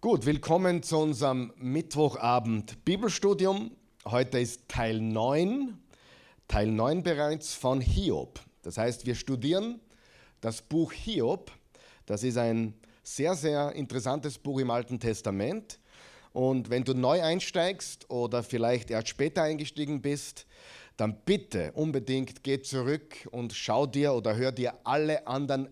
Gut, willkommen zu unserem Mittwochabend Bibelstudium. Heute ist Teil 9, Teil 9 bereits von Hiob. Das heißt, wir studieren das Buch Hiob. Das ist ein sehr, sehr interessantes Buch im Alten Testament. Und wenn du neu einsteigst oder vielleicht erst später eingestiegen bist, dann bitte unbedingt geh zurück und schau dir oder hör dir alle anderen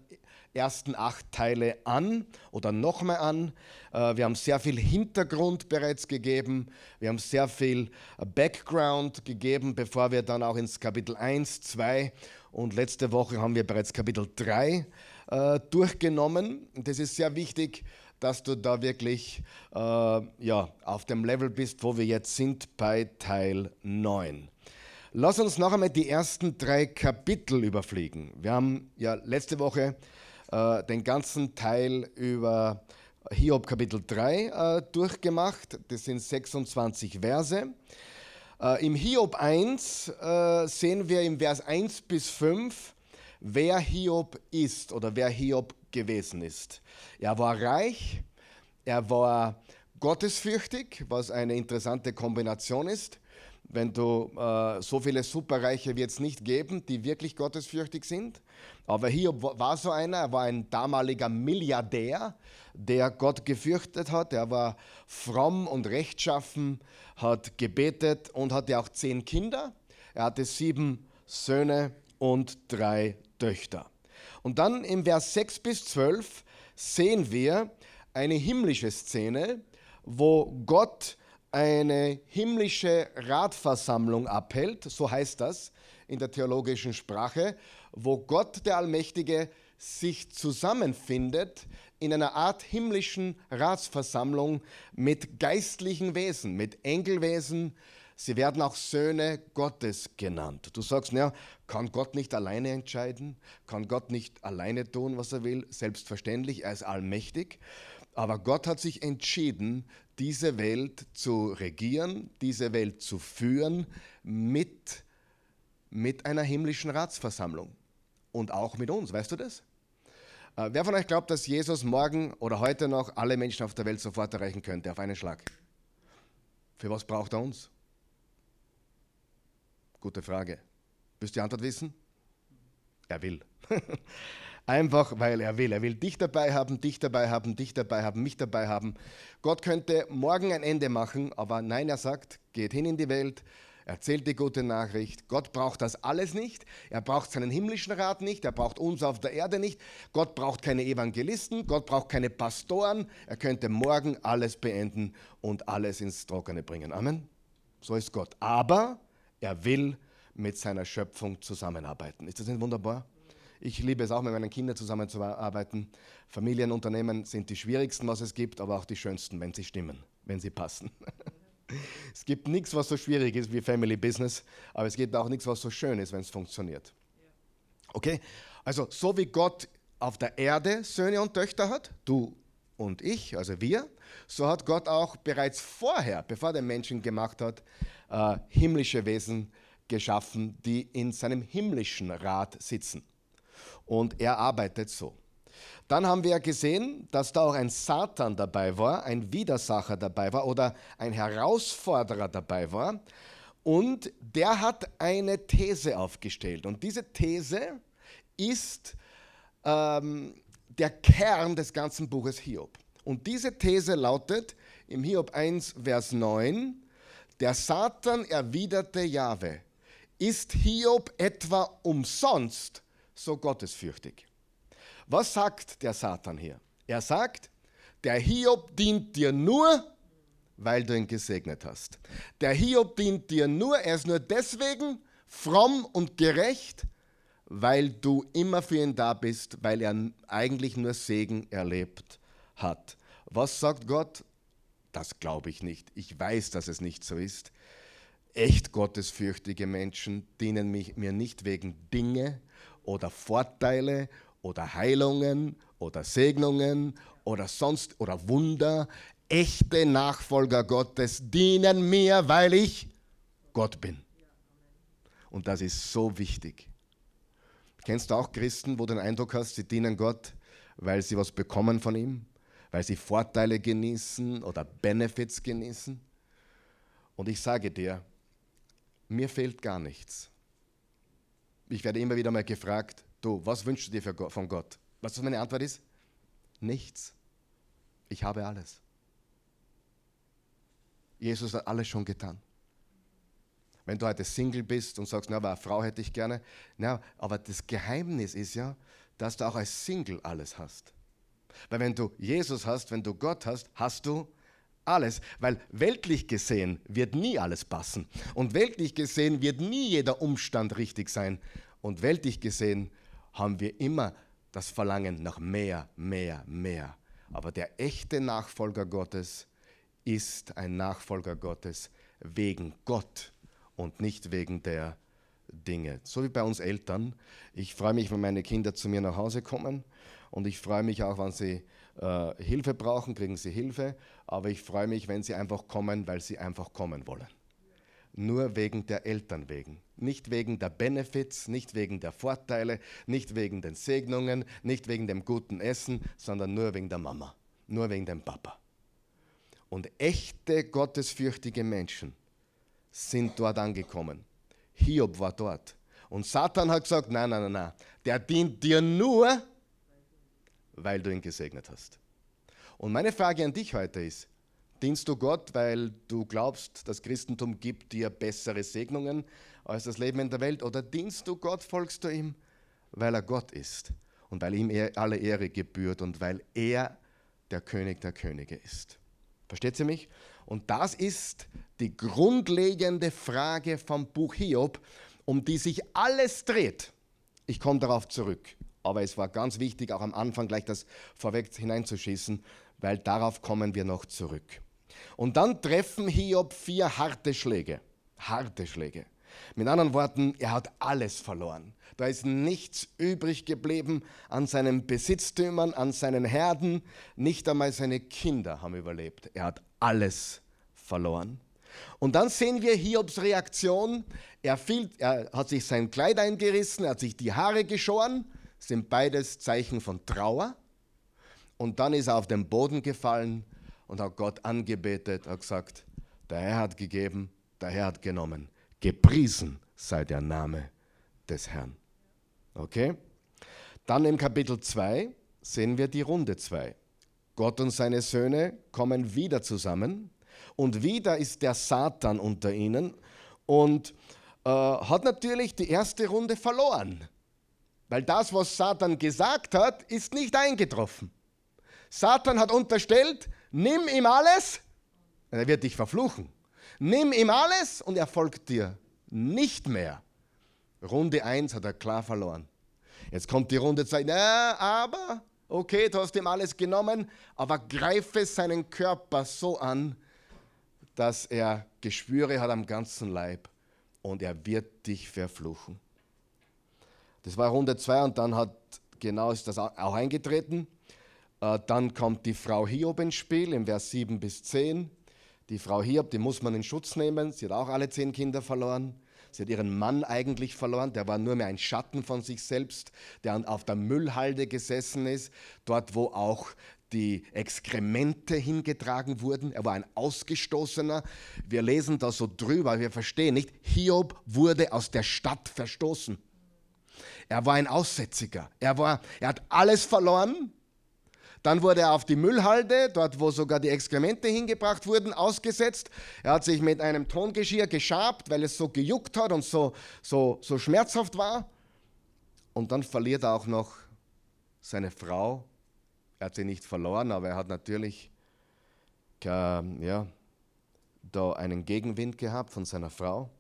ersten acht Teile an oder nochmal an. Äh, wir haben sehr viel Hintergrund bereits gegeben. Wir haben sehr viel äh, Background gegeben, bevor wir dann auch ins Kapitel 1, 2 und letzte Woche haben wir bereits Kapitel 3 äh, durchgenommen. Das ist sehr wichtig, dass du da wirklich ja, auf dem Level bist, wo wir jetzt sind bei Teil 9. Lass uns noch einmal die ersten drei Kapitel überfliegen. Wir haben ja letzte Woche äh, den ganzen Teil über Hiob Kapitel 3 äh, durchgemacht. Das sind 26 Verse. Äh, Im Hiob 1 äh, sehen wir im Vers 1 bis 5, wer Hiob ist oder wer Hiob gewesen ist. Er war reich, er war gottesfürchtig, was eine interessante Kombination ist wenn du äh, so viele Superreiche wird es nicht geben, die wirklich gottesfürchtig sind. Aber hier war so einer, er war ein damaliger Milliardär, der Gott gefürchtet hat. Er war fromm und rechtschaffen, hat gebetet und hatte auch zehn Kinder. Er hatte sieben Söhne und drei Töchter. Und dann im Vers 6 bis 12 sehen wir eine himmlische Szene, wo Gott eine himmlische Ratversammlung abhält, so heißt das in der theologischen Sprache, wo Gott der Allmächtige sich zusammenfindet in einer Art himmlischen Ratsversammlung mit geistlichen Wesen, mit Engelwesen. Sie werden auch Söhne Gottes genannt. Du sagst, naja, kann Gott nicht alleine entscheiden? Kann Gott nicht alleine tun, was er will? Selbstverständlich, er ist allmächtig. Aber Gott hat sich entschieden, diese Welt zu regieren, diese Welt zu führen mit, mit einer himmlischen Ratsversammlung. Und auch mit uns, weißt du das? Äh, wer von euch glaubt, dass Jesus morgen oder heute noch alle Menschen auf der Welt sofort erreichen könnte, auf einen Schlag? Für was braucht er uns? Gute Frage. Willst du die Antwort wissen? Er will. Einfach weil er will. Er will dich dabei haben, dich dabei haben, dich dabei haben, mich dabei haben. Gott könnte morgen ein Ende machen, aber nein, er sagt, geht hin in die Welt, erzählt die gute Nachricht. Gott braucht das alles nicht. Er braucht seinen himmlischen Rat nicht. Er braucht uns auf der Erde nicht. Gott braucht keine Evangelisten. Gott braucht keine Pastoren. Er könnte morgen alles beenden und alles ins Trockene bringen. Amen. So ist Gott. Aber er will mit seiner Schöpfung zusammenarbeiten. Ist das nicht wunderbar? Ich liebe es auch, mit meinen Kindern zusammenzuarbeiten. Familienunternehmen sind die schwierigsten, was es gibt, aber auch die schönsten, wenn sie stimmen, wenn sie passen. es gibt nichts, was so schwierig ist wie Family Business, aber es gibt auch nichts, was so schön ist, wenn es funktioniert. Okay? Also, so wie Gott auf der Erde Söhne und Töchter hat, du und ich, also wir, so hat Gott auch bereits vorher, bevor der Menschen gemacht hat, äh, himmlische Wesen geschaffen, die in seinem himmlischen Rat sitzen und er arbeitet so. Dann haben wir gesehen, dass da auch ein Satan dabei war, ein Widersacher dabei war oder ein Herausforderer dabei war. Und der hat eine These aufgestellt. Und diese These ist ähm, der Kern des ganzen Buches Hiob. Und diese These lautet im Hiob 1, Vers 9, der Satan erwiderte Jahwe, ist Hiob etwa umsonst so gottesfürchtig. Was sagt der Satan hier? Er sagt, der Hiob dient dir nur, weil du ihn gesegnet hast. Der Hiob dient dir nur, er ist nur deswegen fromm und gerecht, weil du immer für ihn da bist, weil er eigentlich nur Segen erlebt hat. Was sagt Gott? Das glaube ich nicht. Ich weiß, dass es nicht so ist. Echt gottesfürchtige Menschen dienen mich, mir nicht wegen Dinge oder Vorteile oder Heilungen oder Segnungen oder sonst oder Wunder. Echte Nachfolger Gottes dienen mir, weil ich Gott bin. Und das ist so wichtig. Kennst du auch Christen, wo du den Eindruck hast, sie dienen Gott, weil sie was bekommen von ihm? weil sie Vorteile genießen oder Benefits genießen. Und ich sage dir, mir fehlt gar nichts. Ich werde immer wieder mal gefragt, du, was wünschst du dir von Gott? Weißt du, was meine Antwort ist? Nichts. Ich habe alles. Jesus hat alles schon getan. Wenn du heute Single bist und sagst, na, aber eine Frau hätte ich gerne. Na, aber das Geheimnis ist ja, dass du auch als Single alles hast. Weil wenn du Jesus hast, wenn du Gott hast, hast du alles. Weil weltlich gesehen wird nie alles passen. Und weltlich gesehen wird nie jeder Umstand richtig sein. Und weltlich gesehen haben wir immer das Verlangen nach mehr, mehr, mehr. Aber der echte Nachfolger Gottes ist ein Nachfolger Gottes wegen Gott und nicht wegen der Dinge. So wie bei uns Eltern. Ich freue mich, wenn meine Kinder zu mir nach Hause kommen und ich freue mich auch, wenn sie äh, Hilfe brauchen, kriegen sie Hilfe. Aber ich freue mich, wenn sie einfach kommen, weil sie einfach kommen wollen. Nur wegen der Eltern wegen. Nicht wegen der Benefits, nicht wegen der Vorteile, nicht wegen den Segnungen, nicht wegen dem guten Essen, sondern nur wegen der Mama, nur wegen dem Papa. Und echte gottesfürchtige Menschen sind dort angekommen. Hiob war dort. Und Satan hat gesagt, nein, nein, nein, nein, der dient dir nur, weil du ihn gesegnet hast. Und meine Frage an dich heute ist, dienst du Gott, weil du glaubst, das Christentum gibt dir bessere Segnungen als das Leben in der Welt? Oder dienst du Gott, folgst du ihm, weil er Gott ist und weil ihm alle Ehre gebührt und weil er der König der Könige ist? Versteht ihr mich? Und das ist die grundlegende Frage vom Buch Hiob, um die sich alles dreht. Ich komme darauf zurück. Aber es war ganz wichtig, auch am Anfang gleich das vorweg hineinzuschießen, weil darauf kommen wir noch zurück. Und dann treffen Hiob vier harte Schläge. Harte Schläge. Mit anderen Worten, er hat alles verloren. Da ist nichts übrig geblieben an seinen Besitztümern, an seinen Herden. Nicht einmal seine Kinder haben überlebt. Er hat alles verloren. Und dann sehen wir Hiobs Reaktion. Er, fiel, er hat sich sein Kleid eingerissen, er hat sich die Haare geschoren. Sind beides Zeichen von Trauer. Und dann ist er auf den Boden gefallen und hat Gott angebetet, hat gesagt, der Herr hat gegeben, der Herr hat genommen. Gepriesen sei der Name des Herrn. Okay? Dann im Kapitel 2 sehen wir die Runde 2. Gott und seine Söhne kommen wieder zusammen und wieder ist der Satan unter ihnen und äh, hat natürlich die erste Runde verloren, weil das, was Satan gesagt hat, ist nicht eingetroffen. Satan hat unterstellt, nimm ihm alles, er wird dich verfluchen. Nimm ihm alles und er folgt dir nicht mehr. Runde 1 hat er klar verloren. Jetzt kommt die Runde 2, ja, aber, okay, du hast ihm alles genommen, aber greife seinen Körper so an, dass er Geschwüre hat am ganzen Leib und er wird dich verfluchen. Das war Runde 2 und dann hat genau ist das auch eingetreten. Äh, dann kommt die Frau Hiob ins Spiel im Vers 7 bis 10. Die Frau Hiob, die muss man in Schutz nehmen. Sie hat auch alle zehn Kinder verloren. Sie hat ihren Mann eigentlich verloren. Der war nur mehr ein Schatten von sich selbst, der auf der Müllhalde gesessen ist, dort wo auch die Exkremente hingetragen wurden. Er war ein Ausgestoßener. Wir lesen da so drüber, wir verstehen nicht. Hiob wurde aus der Stadt verstoßen. Er war ein Aussätziger. Er, war, er hat alles verloren, dann wurde er auf die Müllhalde, dort wo sogar die Exkremente hingebracht wurden, ausgesetzt. Er hat sich mit einem Tongeschirr geschabt, weil es so gejuckt hat und so, so, so schmerzhaft war. Und dann verliert er auch noch seine Frau. Er hat sie nicht verloren, aber er hat natürlich ja, da einen Gegenwind gehabt von seiner Frau.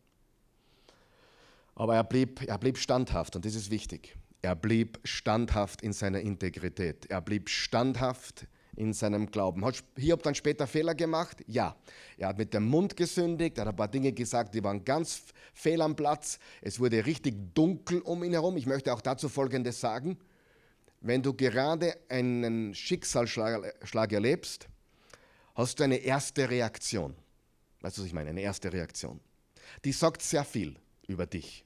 Aber er blieb, er blieb standhaft und das ist wichtig. Er blieb standhaft in seiner Integrität. Er blieb standhaft in seinem Glauben. Hat Hiob dann später Fehler gemacht? Ja. Er hat mit dem Mund gesündigt, er hat ein paar Dinge gesagt, die waren ganz fehl am Platz. Es wurde richtig dunkel um ihn herum. Ich möchte auch dazu Folgendes sagen. Wenn du gerade einen Schicksalsschlag erlebst, hast du eine erste Reaktion. Weißt du, was ich meine? Eine erste Reaktion. Die sagt sehr viel über dich.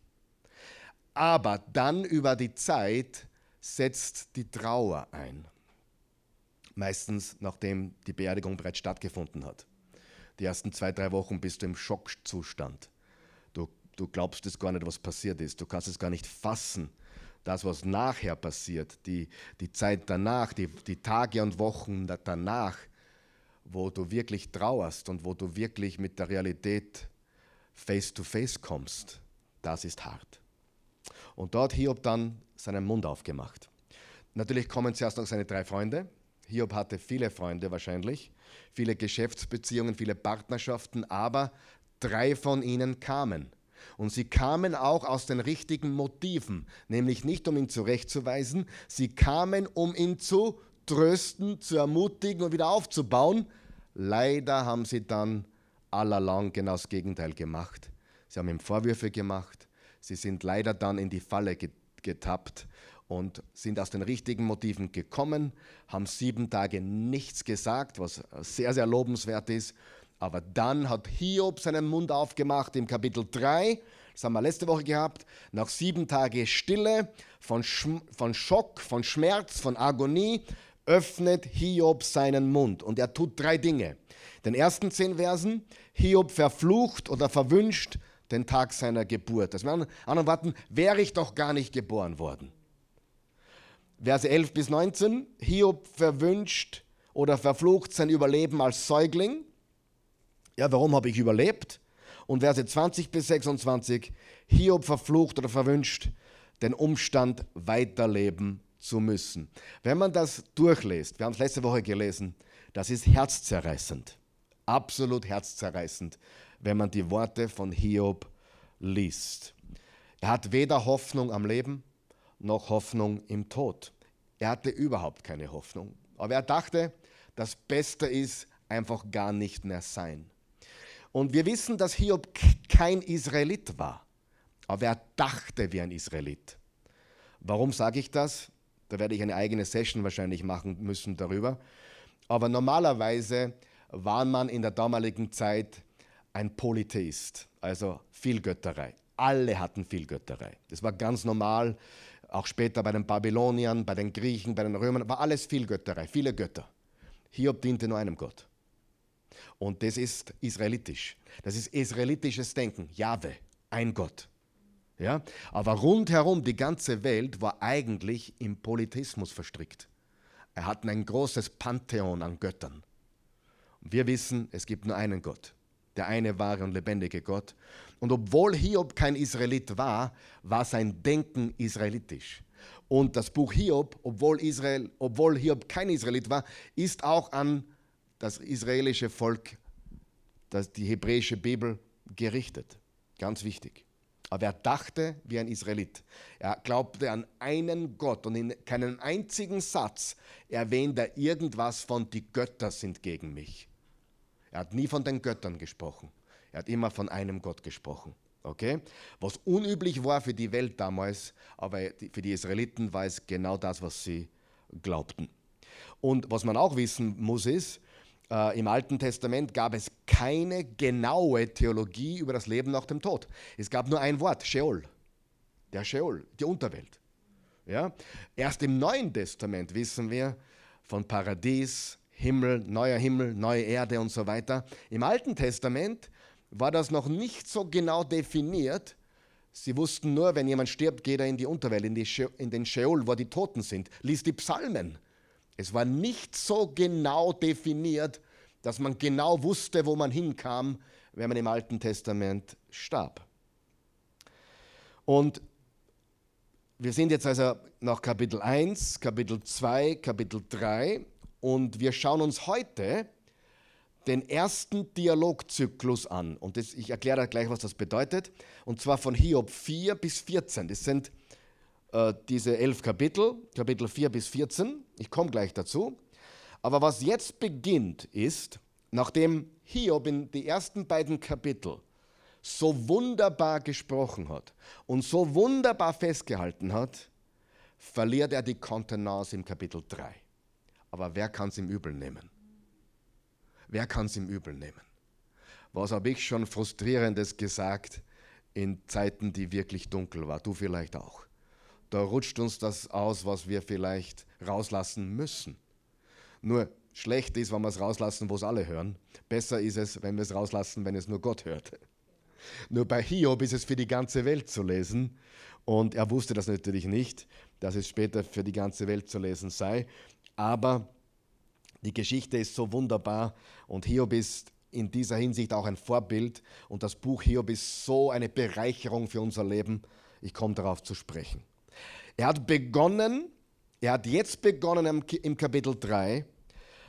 Aber dann über die Zeit setzt die Trauer ein. Meistens nachdem die Beerdigung bereits stattgefunden hat. Die ersten zwei, drei Wochen bist du im Schockzustand. Du, du glaubst es gar nicht, was passiert ist. Du kannst es gar nicht fassen. Das, was nachher passiert, die, die Zeit danach, die, die Tage und Wochen danach, wo du wirklich trauerst und wo du wirklich mit der Realität face to face kommst, das ist hart. Und dort Hiob dann seinen Mund aufgemacht. Natürlich kommen zuerst noch seine drei Freunde. Hiob hatte viele Freunde wahrscheinlich, viele Geschäftsbeziehungen, viele Partnerschaften, aber drei von ihnen kamen. Und sie kamen auch aus den richtigen Motiven, nämlich nicht um ihn zurechtzuweisen, sie kamen, um ihn zu trösten, zu ermutigen und wieder aufzubauen. Leider haben sie dann allerlang genau das Gegenteil gemacht. Sie haben ihm Vorwürfe gemacht, sie sind leider dann in die Falle getappt und sind aus den richtigen Motiven gekommen, haben sieben Tage nichts gesagt, was sehr, sehr lobenswert ist. Aber dann hat Hiob seinen Mund aufgemacht im Kapitel 3, das haben wir letzte Woche gehabt, nach sieben Tagen Stille, von, Sch von Schock, von Schmerz, von Agonie, öffnet Hiob seinen Mund und er tut drei Dinge. Den ersten zehn Versen, Hiob verflucht oder verwünscht den Tag seiner Geburt. Das mit anderen Worten, wäre ich doch gar nicht geboren worden. Verse 11 bis 19, Hiob verwünscht oder verflucht sein Überleben als Säugling. Ja, warum habe ich überlebt? Und Verse 20 bis 26, Hiob verflucht oder verwünscht den Umstand, weiterleben zu müssen. Wenn man das durchliest, wir haben es letzte Woche gelesen, das ist herzzerreißend. Absolut herzzerreißend, wenn man die Worte von Hiob liest. Er hat weder Hoffnung am Leben, noch Hoffnung im Tod. Er hatte überhaupt keine Hoffnung. Aber er dachte, das Beste ist einfach gar nicht mehr sein. Und wir wissen, dass Hiob kein Israelit war. Aber er dachte wie ein Israelit. Warum sage ich das? Da werde ich eine eigene Session wahrscheinlich machen müssen darüber. Aber normalerweise war man in der damaligen Zeit ein Polytheist, also Vielgötterei. Alle hatten Vielgötterei. Das war ganz normal auch später bei den Babyloniern, bei den Griechen, bei den Römern, war alles viel Götterei, viele Götter. Hiob diente nur einem Gott. Und das ist israelitisch. Das ist israelitisches Denken. Jahwe, ein Gott. Ja? Aber rundherum die ganze Welt war eigentlich im Politismus verstrickt. Er hatten ein großes Pantheon an Göttern. Und wir wissen, es gibt nur einen Gott der eine wahre und lebendige Gott. Und obwohl Hiob kein Israelit war, war sein Denken israelitisch. Und das Buch Hiob, obwohl, Israel, obwohl Hiob kein Israelit war, ist auch an das israelische Volk, das, die hebräische Bibel gerichtet. Ganz wichtig. Aber er dachte wie ein Israelit. Er glaubte an einen Gott und in keinen einzigen Satz erwähnt er irgendwas von die Götter sind gegen mich. Er hat nie von den Göttern gesprochen. Er hat immer von einem Gott gesprochen. Okay? Was unüblich war für die Welt damals, aber für die Israeliten war es genau das, was sie glaubten. Und was man auch wissen muss, ist, äh, im Alten Testament gab es keine genaue Theologie über das Leben nach dem Tod. Es gab nur ein Wort, Sheol. Der Sheol, die Unterwelt. Ja? Erst im Neuen Testament wissen wir von Paradies, Himmel, neuer Himmel, neue Erde und so weiter. Im Alten Testament war das noch nicht so genau definiert. Sie wussten nur, wenn jemand stirbt, geht er in die Unterwelt, in, die in den Sheol, wo die Toten sind. Lies die Psalmen. Es war nicht so genau definiert, dass man genau wusste, wo man hinkam, wenn man im Alten Testament starb. Und wir sind jetzt also nach Kapitel 1, Kapitel 2, Kapitel 3 und wir schauen uns heute den ersten Dialogzyklus an. Und das, ich erkläre gleich, was das bedeutet. Und zwar von Hiob 4 bis 14. Das sind äh, diese elf Kapitel, Kapitel 4 bis 14. Ich komme gleich dazu. Aber was jetzt beginnt, ist, nachdem Hiob in die ersten beiden Kapitel so wunderbar gesprochen hat und so wunderbar festgehalten hat, verliert er die Kontenance im Kapitel 3. Aber wer kann es ihm übel nehmen? Wer kann es ihm übel nehmen? Was habe ich schon frustrierendes gesagt in Zeiten, die wirklich dunkel waren? Du vielleicht auch. Da rutscht uns das aus, was wir vielleicht rauslassen müssen. Nur schlecht ist, wenn wir es rauslassen, wo es alle hören. Besser ist es, wenn wir es rauslassen, wenn es nur Gott hört. Nur bei Hiob ist es für die ganze Welt zu lesen. Und er wusste das natürlich nicht, dass es später für die ganze Welt zu lesen sei. Aber die Geschichte ist so wunderbar und Hiob ist in dieser Hinsicht auch ein Vorbild. Und das Buch Hiob ist so eine Bereicherung für unser Leben. Ich komme darauf zu sprechen. Er hat begonnen, er hat jetzt begonnen im Kapitel 3,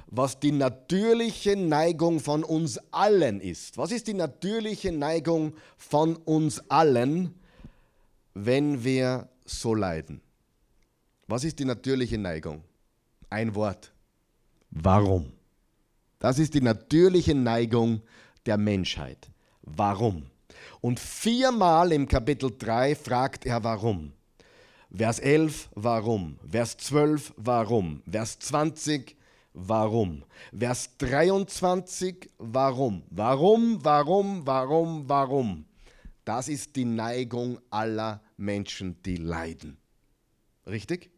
was die natürliche Neigung von uns allen ist. Was ist die natürliche Neigung von uns allen, wenn wir so leiden? Was ist die natürliche Neigung? Ein Wort. Warum? Das ist die natürliche Neigung der Menschheit. Warum? Und viermal im Kapitel 3 fragt er warum. Vers 11, warum? Vers 12, warum? Vers 20, warum? Vers 23, warum? Warum, warum, warum, warum? Das ist die Neigung aller Menschen, die leiden. Richtig?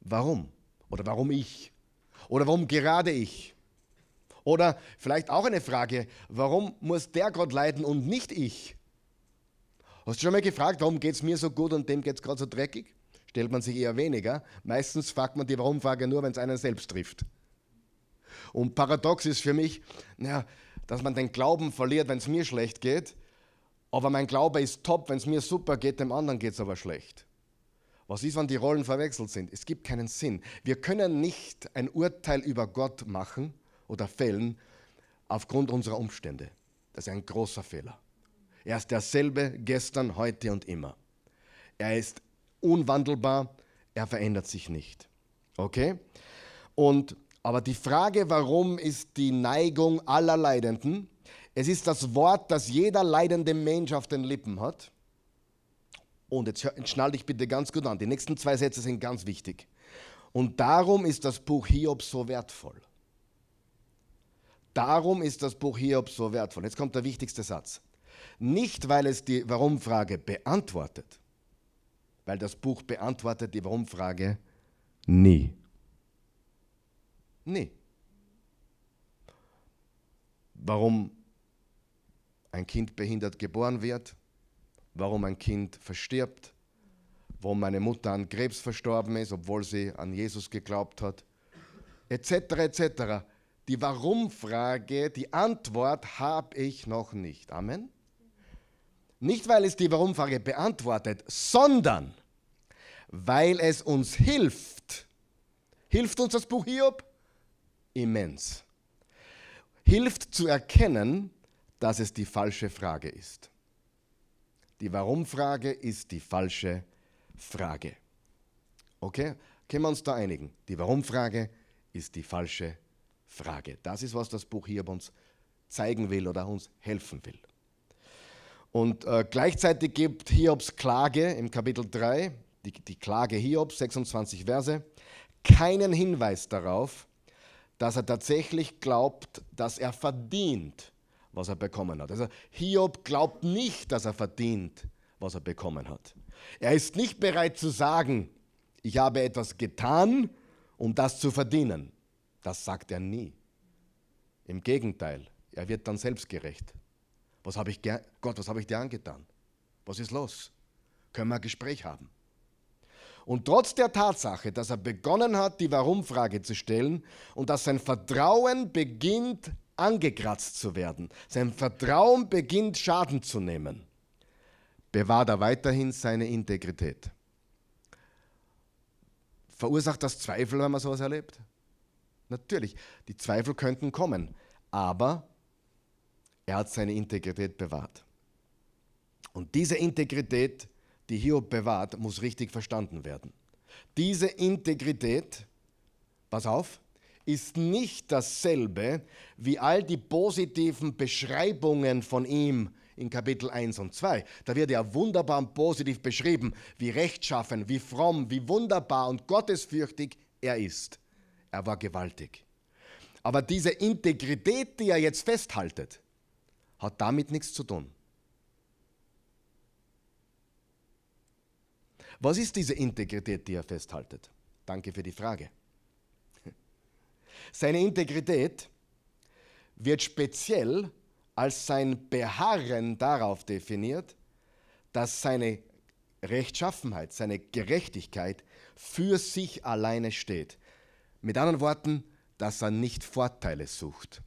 Warum? Oder warum ich? Oder warum gerade ich? Oder vielleicht auch eine Frage, warum muss der Gott leiden und nicht ich? Hast du schon mal gefragt, warum geht es mir so gut und dem geht es gerade so dreckig? stellt man sich eher weniger. Meistens fragt man die Warum-Frage nur, wenn es einen selbst trifft. Und paradox ist für mich, ja, dass man den Glauben verliert, wenn es mir schlecht geht, aber mein Glaube ist top, wenn es mir super geht, dem anderen geht es aber schlecht. Was ist, wenn die Rollen verwechselt sind? Es gibt keinen Sinn. Wir können nicht ein Urteil über Gott machen oder fällen aufgrund unserer Umstände. Das ist ein großer Fehler. Er ist derselbe gestern, heute und immer. Er ist unwandelbar, er verändert sich nicht. Okay? Und aber die Frage, warum ist die Neigung aller Leidenden? Es ist das Wort, das jeder leidende Mensch auf den Lippen hat. Und jetzt, schnall dich bitte ganz gut an. Die nächsten zwei Sätze sind ganz wichtig. Und darum ist das Buch Hiob so wertvoll. Darum ist das Buch Hiob so wertvoll. Jetzt kommt der wichtigste Satz. Nicht, weil es die Warum-Frage beantwortet, weil das Buch beantwortet die Warum-Frage nie. Nie. Warum ein Kind behindert geboren wird, warum ein Kind verstirbt, warum meine Mutter an Krebs verstorben ist, obwohl sie an Jesus geglaubt hat, etc. etc. Die Warum-Frage, die Antwort habe ich noch nicht. Amen. Nicht, weil es die Warum-Frage beantwortet, sondern weil es uns hilft. Hilft uns das Buch Hiob? Immens. Hilft zu erkennen, dass es die falsche Frage ist. Die Warum-Frage ist die falsche Frage. Okay? Können wir uns da einigen? Die Warum-Frage ist die falsche Frage. Das ist, was das Buch Hiob uns zeigen will oder uns helfen will. Und äh, gleichzeitig gibt Hiobs Klage im Kapitel 3, die, die Klage Hiobs, 26 Verse, keinen Hinweis darauf, dass er tatsächlich glaubt, dass er verdient, was er bekommen hat. Also Hiob glaubt nicht, dass er verdient, was er bekommen hat. Er ist nicht bereit zu sagen, ich habe etwas getan, um das zu verdienen. Das sagt er nie. Im Gegenteil, er wird dann selbstgerecht. Was habe ich, Gott, was habe ich dir angetan? Was ist los? Können wir ein Gespräch haben? Und trotz der Tatsache, dass er begonnen hat, die Warum-Frage zu stellen und dass sein Vertrauen beginnt angekratzt zu werden, sein Vertrauen beginnt Schaden zu nehmen, bewahrt er weiterhin seine Integrität. Verursacht das Zweifel, wenn man sowas erlebt? Natürlich, die Zweifel könnten kommen, aber er hat seine Integrität bewahrt. Und diese Integrität, die Hiob bewahrt, muss richtig verstanden werden. Diese Integrität, pass auf, ist nicht dasselbe wie all die positiven Beschreibungen von ihm in Kapitel 1 und 2. Da wird er wunderbar und positiv beschrieben, wie rechtschaffen, wie fromm, wie wunderbar und gottesfürchtig er ist. Er war gewaltig. Aber diese Integrität, die er jetzt festhaltet, hat damit nichts zu tun. Was ist diese Integrität, die er festhaltet? Danke für die Frage. Seine Integrität wird speziell als sein Beharren darauf definiert, dass seine Rechtschaffenheit, seine Gerechtigkeit für sich alleine steht. Mit anderen Worten, dass er nicht Vorteile sucht.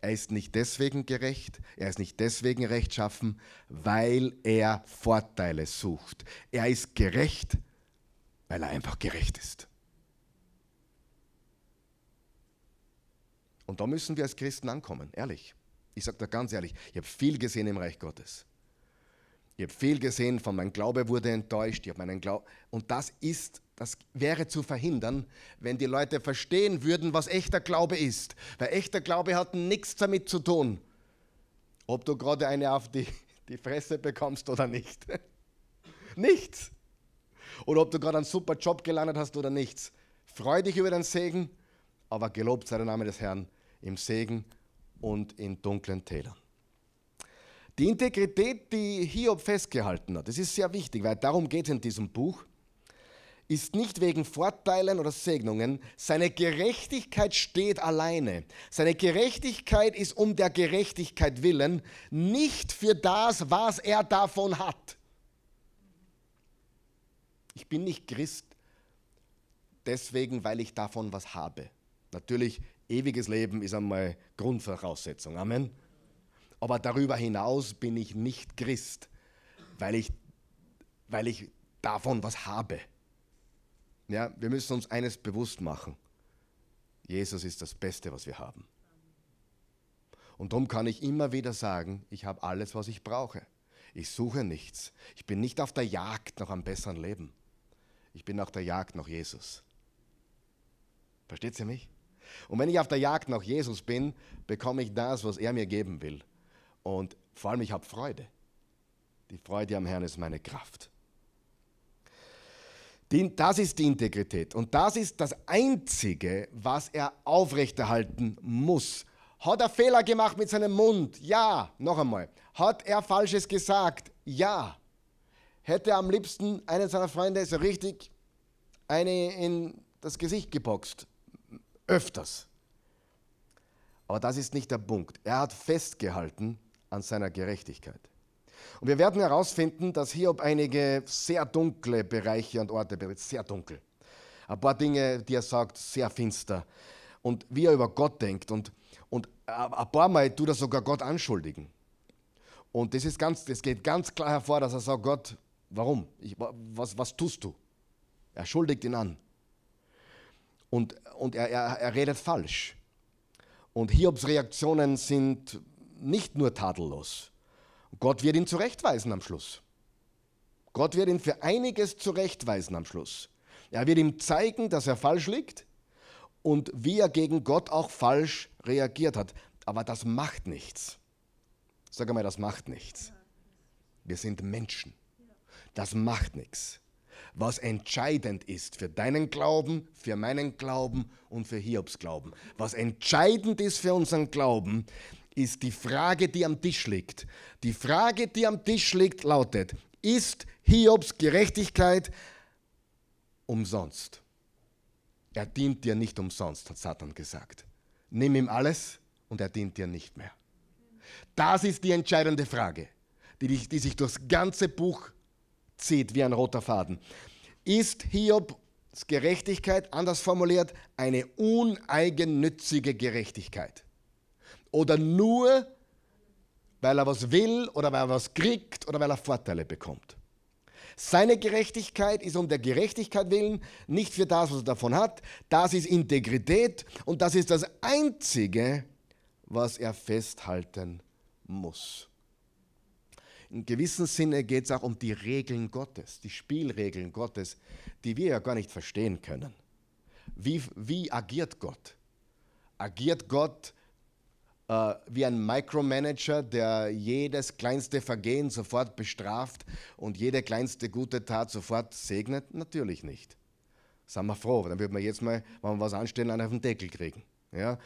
Er ist nicht deswegen gerecht, er ist nicht deswegen rechtschaffen, weil er Vorteile sucht. Er ist gerecht, weil er einfach gerecht ist. Und da müssen wir als Christen ankommen, ehrlich. Ich sage da ganz ehrlich, ich habe viel gesehen im Reich Gottes. Ich habe viel gesehen, von meinem Glaube wurde enttäuscht, ich meinen Glauben. Und das ist, das wäre zu verhindern, wenn die Leute verstehen würden, was echter Glaube ist. Weil echter Glaube hat nichts damit zu tun, ob du gerade eine auf die, die Fresse bekommst oder nicht. nichts. Oder ob du gerade einen super Job gelandet hast oder nichts. Freu dich über den Segen, aber gelobt sei der Name des Herrn im Segen und in dunklen Tälern. Die Integrität, die Hiob festgehalten hat, das ist sehr wichtig, weil darum geht es in diesem Buch, ist nicht wegen Vorteilen oder Segnungen. Seine Gerechtigkeit steht alleine. Seine Gerechtigkeit ist um der Gerechtigkeit willen, nicht für das, was er davon hat. Ich bin nicht Christ deswegen, weil ich davon was habe. Natürlich, ewiges Leben ist einmal Grundvoraussetzung. Amen. Aber darüber hinaus bin ich nicht Christ, weil ich, weil ich davon was habe. Ja, wir müssen uns eines bewusst machen. Jesus ist das Beste, was wir haben. Und darum kann ich immer wieder sagen, ich habe alles, was ich brauche. Ich suche nichts. Ich bin nicht auf der Jagd nach einem besseren Leben. Ich bin auf der Jagd nach Jesus. Versteht ihr mich? Und wenn ich auf der Jagd nach Jesus bin, bekomme ich das, was er mir geben will. Und vor allem, ich habe Freude. Die Freude am Herrn ist meine Kraft. Das ist die Integrität. Und das ist das Einzige, was er aufrechterhalten muss. Hat er Fehler gemacht mit seinem Mund? Ja. Noch einmal. Hat er Falsches gesagt? Ja. Hätte er am liebsten einen seiner Freunde so richtig eine in das Gesicht geboxt? Öfters. Aber das ist nicht der Punkt. Er hat festgehalten an seiner Gerechtigkeit. Und wir werden herausfinden, dass Hiob einige sehr dunkle Bereiche und Orte berät, sehr dunkel. Ein paar Dinge, die er sagt, sehr finster. Und wie er über Gott denkt. Und, und ein paar Mal tut er sogar Gott anschuldigen. Und das, ist ganz, das geht ganz klar hervor, dass er sagt, Gott, warum? Ich, was, was tust du? Er schuldigt ihn an. Und, und er, er, er redet falsch. Und Hiobs Reaktionen sind nicht nur tadellos. Gott wird ihn zurechtweisen am Schluss. Gott wird ihn für einiges zurechtweisen am Schluss. Er wird ihm zeigen, dass er falsch liegt und wie er gegen Gott auch falsch reagiert hat. Aber das macht nichts. Sag einmal, das macht nichts. Wir sind Menschen. Das macht nichts. Was entscheidend ist für deinen Glauben, für meinen Glauben und für Hiobs Glauben. Was entscheidend ist für unseren Glauben, ist die Frage, die am Tisch liegt. Die Frage, die am Tisch liegt, lautet, ist Hiobs Gerechtigkeit umsonst? Er dient dir nicht umsonst, hat Satan gesagt. Nimm ihm alles und er dient dir nicht mehr. Das ist die entscheidende Frage, die, die sich durchs ganze Buch zieht wie ein roter Faden. Ist Hiobs Gerechtigkeit, anders formuliert, eine uneigennützige Gerechtigkeit? oder nur, weil er was will oder weil er was kriegt oder weil er Vorteile bekommt. Seine Gerechtigkeit ist um der Gerechtigkeit willen, nicht für das, was er davon hat. Das ist Integrität und das ist das Einzige, was er festhalten muss. In gewissem Sinne geht es auch um die Regeln Gottes, die Spielregeln Gottes, die wir ja gar nicht verstehen können. Wie, wie agiert Gott? Agiert Gott äh, wie ein Micromanager, der jedes kleinste Vergehen sofort bestraft und jede kleinste gute Tat sofort segnet? Natürlich nicht. Sind wir froh, dann würden wir jetzt mal, wenn wir was anstellen, einen auf den Deckel kriegen. Ja?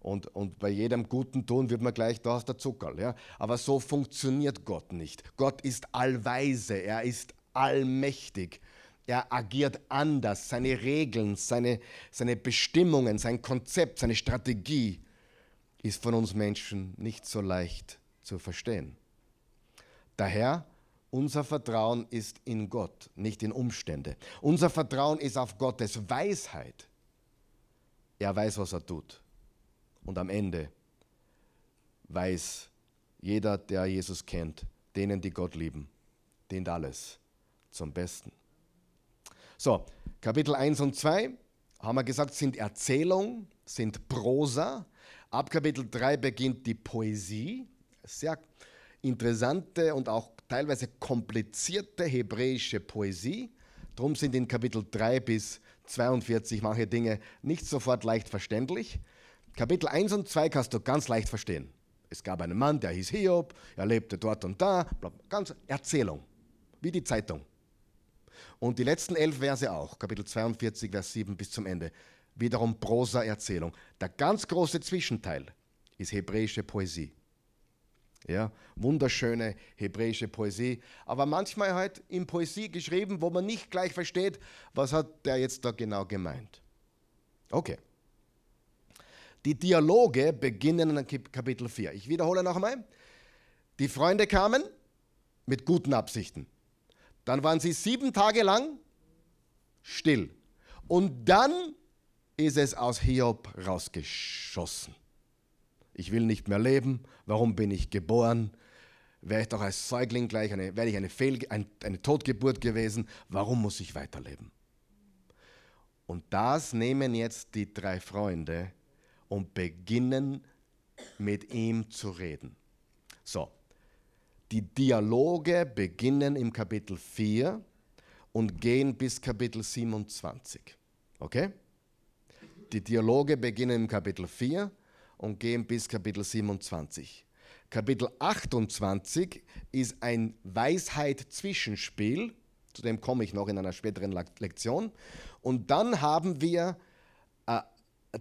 Und, und bei jedem guten Tun wird man gleich, da hast der Zuckerl. Ja? Aber so funktioniert Gott nicht. Gott ist allweise, er ist allmächtig. Er agiert anders. Seine Regeln, seine, seine Bestimmungen, sein Konzept, seine Strategie ist von uns Menschen nicht so leicht zu verstehen. Daher, unser Vertrauen ist in Gott, nicht in Umstände. Unser Vertrauen ist auf Gottes Weisheit. Er weiß, was er tut. Und am Ende weiß jeder, der Jesus kennt, denen, die Gott lieben, dient alles zum Besten. So, Kapitel 1 und 2 haben wir gesagt, sind Erzählung, sind Prosa. Ab Kapitel 3 beginnt die Poesie. Sehr interessante und auch teilweise komplizierte hebräische Poesie. Darum sind in Kapitel 3 bis 42 manche Dinge nicht sofort leicht verständlich. Kapitel 1 und 2 kannst du ganz leicht verstehen. Es gab einen Mann, der hieß Hiob, er lebte dort und da, ganz Erzählung, wie die Zeitung. Und die letzten elf Verse auch, Kapitel 42, Vers 7 bis zum Ende, wiederum Prosa-Erzählung. Der ganz große Zwischenteil ist hebräische Poesie. Ja, wunderschöne hebräische Poesie, aber manchmal halt in Poesie geschrieben, wo man nicht gleich versteht, was hat der jetzt da genau gemeint. Okay. Die Dialoge beginnen in Kapitel 4. Ich wiederhole noch einmal. Die Freunde kamen mit guten Absichten. Dann waren sie sieben Tage lang still. Und dann ist es aus Hiob rausgeschossen. Ich will nicht mehr leben. Warum bin ich geboren? Wäre ich doch als Säugling gleich eine, wäre ich eine, Fehl, ein, eine Totgeburt gewesen. Warum muss ich weiterleben? Und das nehmen jetzt die drei Freunde und beginnen mit ihm zu reden. So, die Dialoge beginnen im Kapitel 4 und gehen bis Kapitel 27. Okay? Die Dialoge beginnen im Kapitel 4 und gehen bis Kapitel 27. Kapitel 28 ist ein Weisheit-Zwischenspiel, zu dem komme ich noch in einer späteren Lektion. Und dann haben wir äh,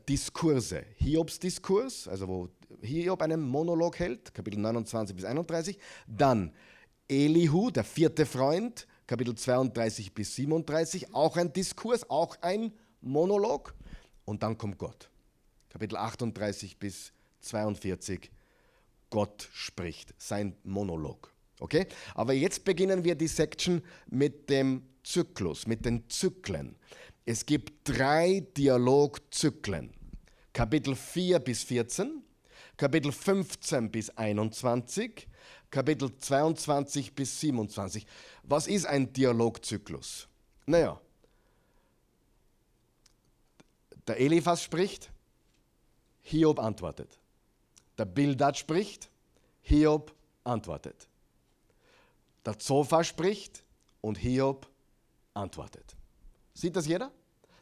Diskurse, Hiobs Diskurs, also wo Hiob einen Monolog hält, Kapitel 29 bis 31. Dann Elihu, der vierte Freund, Kapitel 32 bis 37, auch ein Diskurs, auch ein Monolog. Und dann kommt Gott. Kapitel 38 bis 42. Gott spricht, sein Monolog. Okay? Aber jetzt beginnen wir die Section mit dem Zyklus, mit den Zyklen. Es gibt drei Dialogzyklen. Kapitel 4 bis 14, Kapitel 15 bis 21, Kapitel 22 bis 27. Was ist ein Dialogzyklus? Naja, der Eliphas spricht, Hiob antwortet. Der Bildad spricht, Hiob antwortet. Der Zophar spricht und Hiob antwortet. Sieht das jeder?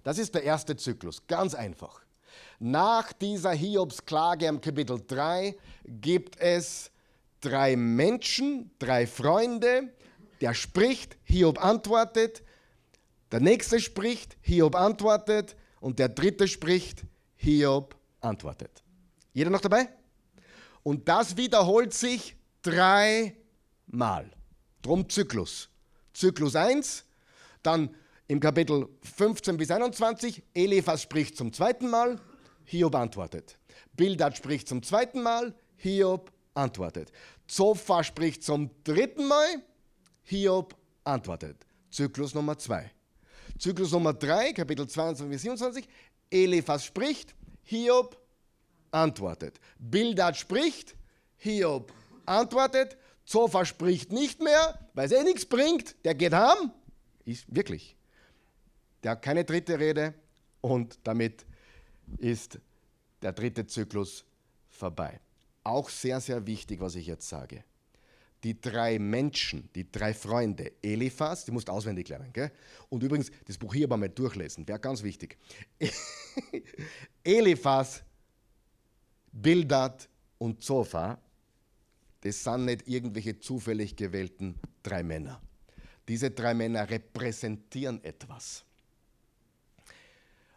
Das ist der erste Zyklus, ganz einfach. Nach dieser Hiobsklage im Kapitel 3 gibt es drei Menschen, drei Freunde, der spricht, Hiob antwortet, der nächste spricht, Hiob antwortet und der dritte spricht, Hiob antwortet. Jeder noch dabei? Und das wiederholt sich dreimal. Drum Zyklus. Zyklus 1, dann im Kapitel 15 bis 21, Eliphas spricht zum zweiten Mal, Hiob antwortet. Bildad spricht zum zweiten Mal, Hiob antwortet. Zophar spricht zum dritten Mal, Hiob antwortet. Zyklus Nummer 2. Zyklus Nummer 3, Kapitel 22 bis 27, Eliphas spricht, Hiob antwortet. Bildad spricht, Hiob antwortet. Zophar spricht nicht mehr, weil es eh nichts bringt, der geht heim. Ist wirklich. Der keine dritte Rede und damit ist der dritte Zyklus vorbei. Auch sehr, sehr wichtig, was ich jetzt sage. Die drei Menschen, die drei Freunde, Eliphas, die musst auswendig lernen, gell? Und übrigens, das Buch hier aber mal durchlesen, wäre ganz wichtig. Eliphas, Bildad und Zophar, das sind nicht irgendwelche zufällig gewählten drei Männer. Diese drei Männer repräsentieren etwas.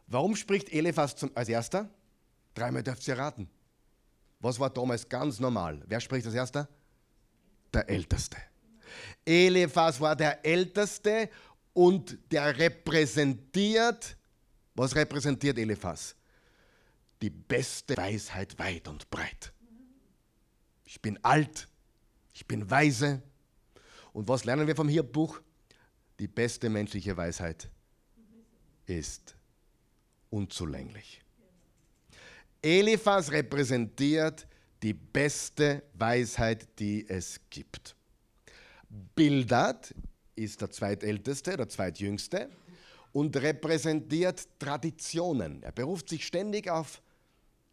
Warum spricht Eliphas zum, als erster? Dreimal dürft ihr raten. Was war damals ganz normal? Wer spricht als erster? Der Älteste. Eliphas war der Älteste und der repräsentiert, was repräsentiert Eliphas? Die beste Weisheit weit und breit. Ich bin alt, ich bin weise. Und was lernen wir vom Hiob-Buch? Die beste menschliche Weisheit ist unzulänglich. Eliphas repräsentiert die beste Weisheit, die es gibt. Bildad ist der zweitälteste, der zweitjüngste und repräsentiert Traditionen. Er beruft sich ständig auf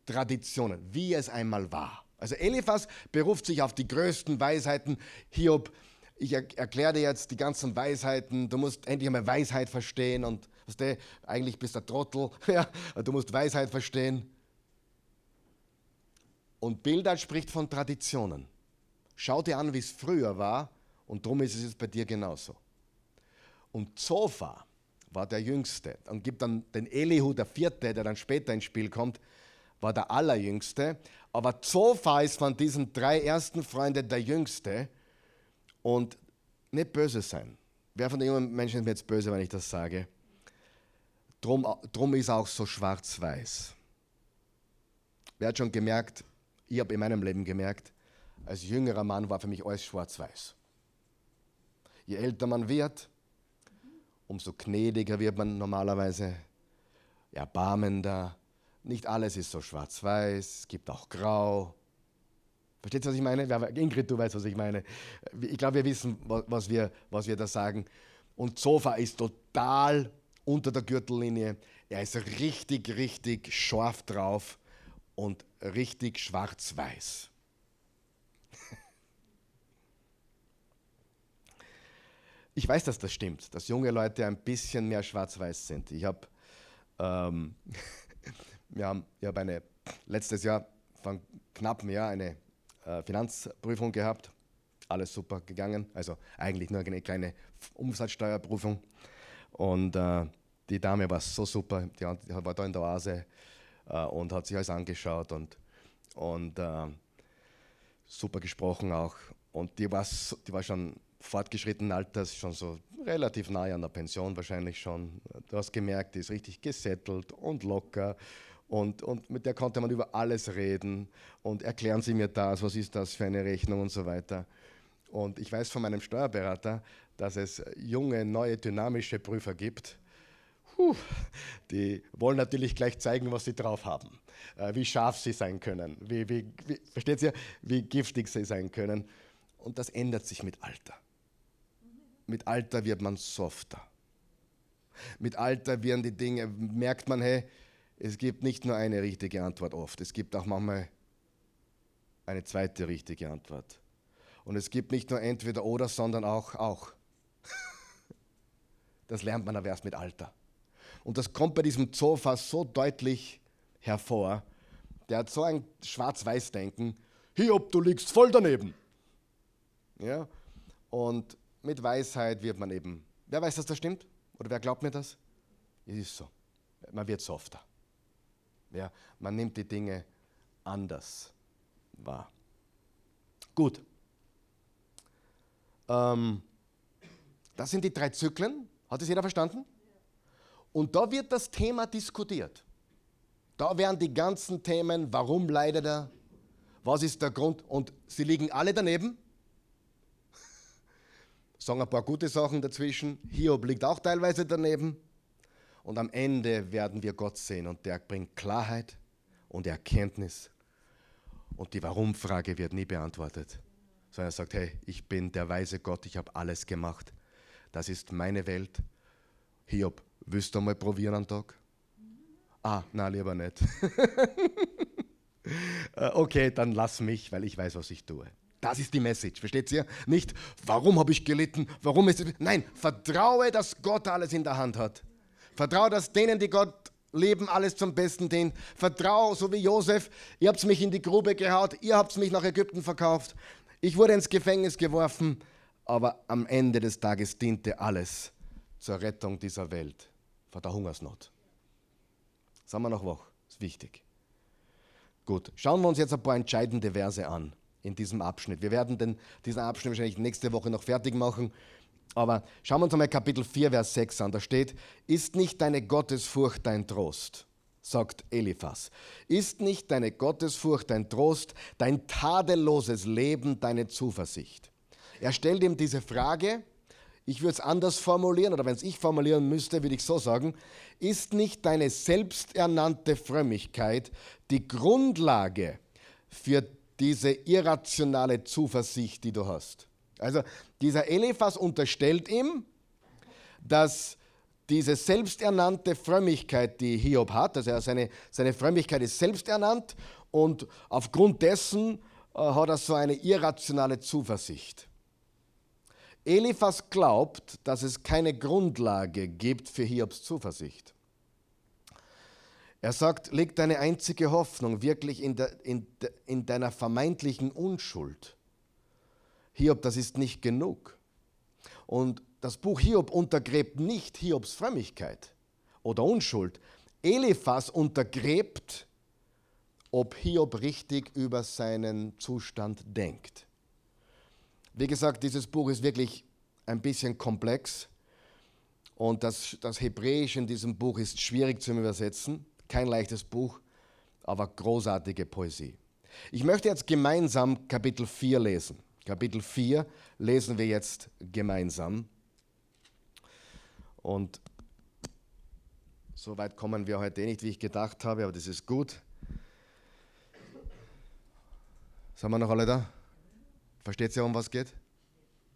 Traditionen, wie es einmal war. Also Eliphas beruft sich auf die größten Weisheiten. Hiob, ich erkläre dir jetzt die ganzen Weisheiten. Du musst endlich einmal Weisheit verstehen und weißt du, eigentlich bist du ein Trottel. Ja, du musst Weisheit verstehen. Und Bildad spricht von Traditionen. Schau dir an, wie es früher war und darum ist es jetzt bei dir genauso. Und Zophar war der Jüngste und gibt dann den Elihu, der Vierte, der dann später ins Spiel kommt, war der Allerjüngste. Aber Zophar ist von diesen drei ersten Freunden der Jüngste und nicht böse sein. Wer von den jungen Menschen ist mir jetzt böse, wenn ich das sage? Drum, drum ist auch so schwarz-weiß. Wer hat schon gemerkt, ich habe in meinem Leben gemerkt, als jüngerer Mann war für mich alles schwarz-weiß. Je älter man wird, umso gnädiger wird man normalerweise, erbarmender. Nicht alles ist so schwarz-weiß, es gibt auch grau. Versteht ihr, was ich meine? Ingrid, du weißt, was ich meine. Ich glaube, wir wissen, was wir, was wir da sagen. Und Sofa ist total unter der Gürtellinie. Er ist richtig, richtig scharf drauf und richtig schwarz-weiß. Ich weiß, dass das stimmt, dass junge Leute ein bisschen mehr schwarz-weiß sind. Ich habe ähm, habe eine, letztes Jahr, vor knapp einem Jahr, eine äh, Finanzprüfung gehabt. Alles super gegangen. Also eigentlich nur eine kleine Umsatzsteuerprüfung. Und äh, die Dame war so super. Die, war da in der Oase äh, und hat sich alles angeschaut und, und äh, super gesprochen auch. Und die war, die war schon fortgeschrittenen Alters, schon so relativ nahe an der Pension wahrscheinlich schon. Du hast gemerkt, die ist richtig gesettelt und locker. Und, und mit der konnte man über alles reden und erklären Sie mir das, was ist das für eine Rechnung und so weiter. Und ich weiß von meinem Steuerberater, dass es junge, neue, dynamische Prüfer gibt, Puh, die wollen natürlich gleich zeigen, was sie drauf haben, äh, wie scharf sie sein können, wie, wie, wie, versteht ihr, wie giftig sie sein können. Und das ändert sich mit Alter. Mit Alter wird man softer. Mit Alter werden die Dinge, merkt man, hey, es gibt nicht nur eine richtige Antwort oft, es gibt auch manchmal eine zweite richtige Antwort. Und es gibt nicht nur entweder oder, sondern auch auch. Das lernt man aber erst mit Alter. Und das kommt bei diesem Zofa so deutlich hervor. Der hat so ein Schwarz-Weiß-Denken. Hiob, du liegst voll daneben. Ja? Und mit Weisheit wird man eben. Wer weiß, dass das stimmt? Oder wer glaubt mir das? Es ist so. Man wird softer. Ja, man nimmt die Dinge anders wahr. Gut. Ähm, das sind die drei Zyklen. Hat es jeder verstanden? Und da wird das Thema diskutiert. Da werden die ganzen Themen, warum leidet er, was ist der Grund, und sie liegen alle daneben. Sagen ein paar gute Sachen dazwischen. Hiob liegt auch teilweise daneben. Und am Ende werden wir Gott sehen und der bringt Klarheit und Erkenntnis. Und die Warum-Frage wird nie beantwortet, sondern er sagt, hey, ich bin der weise Gott, ich habe alles gemacht. Das ist meine Welt. Hiob, Willst du mal probieren einen Tag? Ah, na lieber nicht. Äh, okay, dann lass mich, weil ich weiß, was ich tue. Das ist die Message, versteht ihr? Nicht, warum habe ich gelitten, warum ist es. Nein, vertraue, dass Gott alles in der Hand hat. Vertraue, dass denen, die Gott leben, alles zum Besten dient. Vertraue, so wie Josef, ihr habt mich in die Grube gehaut, ihr habt mich nach Ägypten verkauft. Ich wurde ins Gefängnis geworfen, aber am Ende des Tages diente alles zur Rettung dieser Welt vor der Hungersnot. Sagen wir noch wach, ist wichtig. Gut, schauen wir uns jetzt ein paar entscheidende Verse an in diesem Abschnitt. Wir werden den, diesen Abschnitt wahrscheinlich nächste Woche noch fertig machen. Aber schauen wir uns einmal Kapitel 4, Vers 6 an. Da steht, ist nicht deine Gottesfurcht dein Trost? sagt Eliphas. Ist nicht deine Gottesfurcht dein Trost, dein tadelloses Leben deine Zuversicht? Er stellt ihm diese Frage, ich würde es anders formulieren, oder wenn es ich formulieren müsste, würde ich so sagen, ist nicht deine selbsternannte Frömmigkeit die Grundlage für diese irrationale Zuversicht, die du hast? Also dieser Eliphas unterstellt ihm, dass diese selbsternannte Frömmigkeit, die Hiob hat, also seine, seine Frömmigkeit ist selbsternannt und aufgrund dessen äh, hat er so eine irrationale Zuversicht. Eliphas glaubt, dass es keine Grundlage gibt für Hiobs Zuversicht. Er sagt, leg deine einzige Hoffnung wirklich in, de, in, de, in deiner vermeintlichen Unschuld. Hiob, das ist nicht genug. Und das Buch Hiob untergräbt nicht Hiobs Frömmigkeit oder Unschuld. Eliphas untergräbt, ob Hiob richtig über seinen Zustand denkt. Wie gesagt, dieses Buch ist wirklich ein bisschen komplex und das, das Hebräisch in diesem Buch ist schwierig zu übersetzen. Kein leichtes Buch, aber großartige Poesie. Ich möchte jetzt gemeinsam Kapitel 4 lesen. Kapitel 4 lesen wir jetzt gemeinsam. Und so weit kommen wir heute eh nicht, wie ich gedacht habe, aber das ist gut. Sind wir noch alle da? Versteht ihr, um was geht?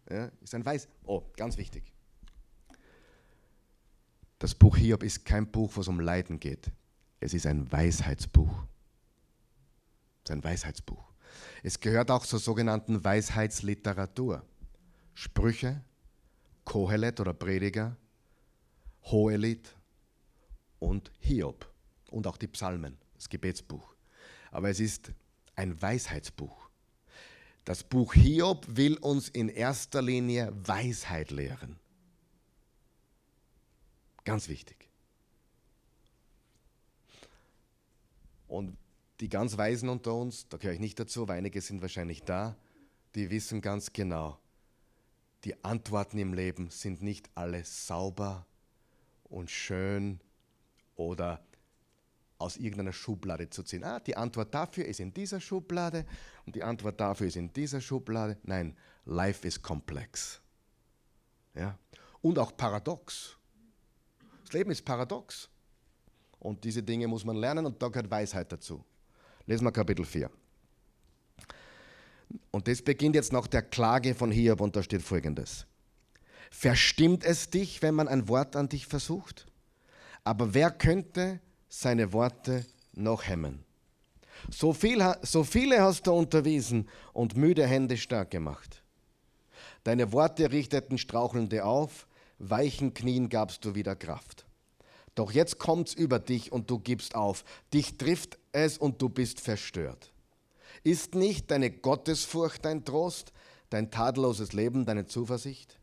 Ja, ist ein Weiß. Oh, ganz wichtig. Das Buch Hiob ist kein Buch, wo es um Leiden geht. Es ist ein Weisheitsbuch. Es ist ein Weisheitsbuch. Es gehört auch zur sogenannten Weisheitsliteratur. Sprüche, Kohelet oder Prediger, Hohelied und Hiob und auch die Psalmen, das Gebetsbuch. Aber es ist ein Weisheitsbuch. Das Buch Hiob will uns in erster Linie Weisheit lehren. Ganz wichtig. Und die ganz Weisen unter uns, da gehöre ich nicht dazu, aber einige sind wahrscheinlich da, die wissen ganz genau, die Antworten im Leben sind nicht alle sauber und schön oder aus irgendeiner Schublade zu ziehen. Ah, die Antwort dafür ist in dieser Schublade und die Antwort dafür ist in dieser Schublade. Nein, life is komplex. Ja? Und auch paradox. Das Leben ist paradox. Und diese Dinge muss man lernen und da gehört Weisheit dazu. Lesen wir Kapitel 4. Und das beginnt jetzt nach der Klage von Hiob und da steht folgendes. Verstimmt es dich, wenn man ein Wort an dich versucht? Aber wer könnte seine Worte noch hemmen. So, viel, so viele hast du unterwiesen und müde Hände stark gemacht. Deine Worte richteten Strauchelnde auf, weichen Knien gabst du wieder Kraft. Doch jetzt kommt's über dich und du gibst auf. Dich trifft es und du bist verstört. Ist nicht deine Gottesfurcht dein Trost, dein tadelloses Leben deine Zuversicht?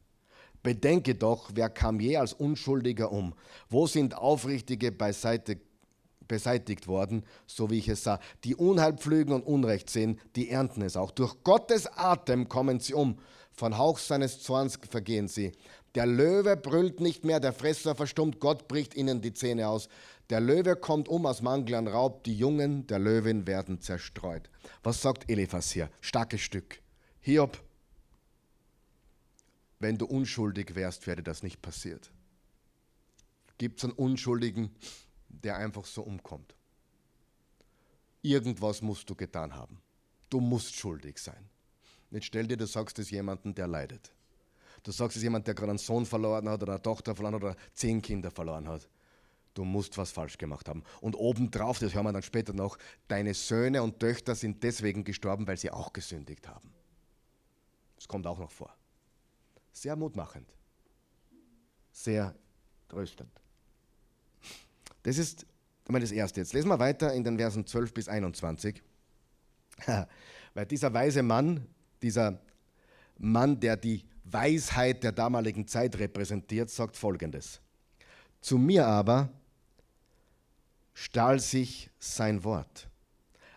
Bedenke doch, wer kam je als Unschuldiger um? Wo sind Aufrichtige beiseite beseitigt worden, so wie ich es sah. Die Unheil pflügen und Unrecht sehen, die ernten es auch. Durch Gottes Atem kommen sie um, von Hauch seines Zorns vergehen sie. Der Löwe brüllt nicht mehr, der Fresser verstummt, Gott bricht ihnen die Zähne aus. Der Löwe kommt um aus Mangel an Raub, die Jungen der Löwin werden zerstreut. Was sagt Eliphas hier? Starkes Stück. Hiob, wenn du unschuldig wärst, wäre das nicht passiert. Gibt es einen Unschuldigen, der einfach so umkommt. Irgendwas musst du getan haben. Du musst schuldig sein. Jetzt stell dir, du sagst es jemandem, der leidet. Du sagst es jemandem, der gerade einen Sohn verloren hat oder eine Tochter verloren hat oder zehn Kinder verloren hat. Du musst was falsch gemacht haben. Und obendrauf, das hören wir dann später noch, deine Söhne und Töchter sind deswegen gestorben, weil sie auch gesündigt haben. Das kommt auch noch vor. Sehr mutmachend. Sehr tröstend. Das ist einmal das Erste. Jetzt lesen wir weiter in den Versen 12 bis 21. Weil dieser weise Mann, dieser Mann, der die Weisheit der damaligen Zeit repräsentiert, sagt folgendes. Zu mir aber stahl sich sein Wort.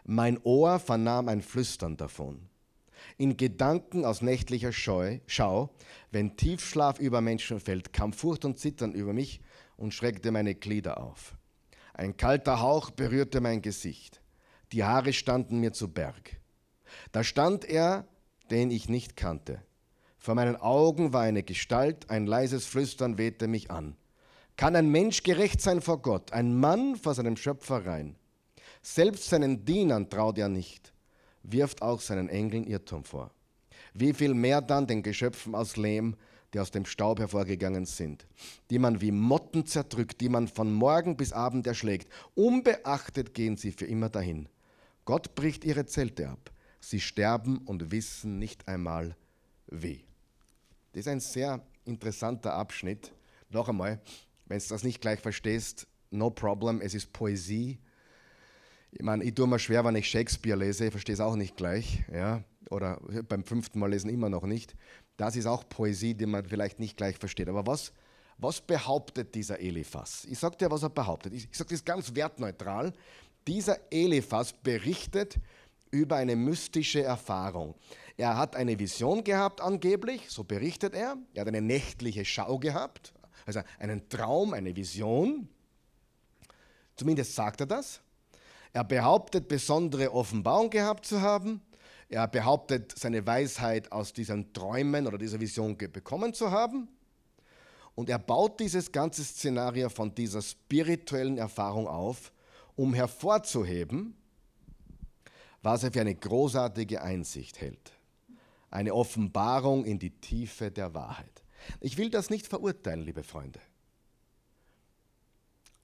Mein Ohr vernahm ein Flüstern davon. In Gedanken aus nächtlicher Scheu, Schau, wenn Tiefschlaf über Menschen fällt, kam Furcht und Zittern über mich und schreckte meine Glieder auf. Ein kalter Hauch berührte mein Gesicht. Die Haare standen mir zu Berg. Da stand er, den ich nicht kannte. Vor meinen Augen war eine Gestalt, ein leises Flüstern wehte mich an. Kann ein Mensch gerecht sein vor Gott, ein Mann vor seinem Schöpfer rein? Selbst seinen Dienern traut er nicht, wirft auch seinen Engeln Irrtum vor. Wie viel mehr dann den Geschöpfen aus Lehm, die aus dem Staub hervorgegangen sind, die man wie Motten zerdrückt, die man von Morgen bis Abend erschlägt. Unbeachtet gehen sie für immer dahin. Gott bricht ihre Zelte ab. Sie sterben und wissen nicht einmal wie. Das ist ein sehr interessanter Abschnitt. Noch einmal, wenn du das nicht gleich verstehst, no problem, es ist Poesie. Ich meine, ich tue mir schwer, wenn ich Shakespeare lese, ich verstehe es auch nicht gleich. Ja? Oder beim fünften Mal lesen immer noch nicht. Das ist auch Poesie, die man vielleicht nicht gleich versteht. Aber was, was behauptet dieser Eliphas? Ich sage dir, was er behauptet. Ich, ich sage das ganz wertneutral. Dieser Eliphas berichtet über eine mystische Erfahrung. Er hat eine Vision gehabt angeblich, so berichtet er. Er hat eine nächtliche Schau gehabt, also einen Traum, eine Vision. Zumindest sagt er das. Er behauptet, besondere Offenbarung gehabt zu haben. Er behauptet, seine Weisheit aus diesen Träumen oder dieser Vision bekommen zu haben. Und er baut dieses ganze Szenario von dieser spirituellen Erfahrung auf, um hervorzuheben, was er für eine großartige Einsicht hält. Eine Offenbarung in die Tiefe der Wahrheit. Ich will das nicht verurteilen, liebe Freunde.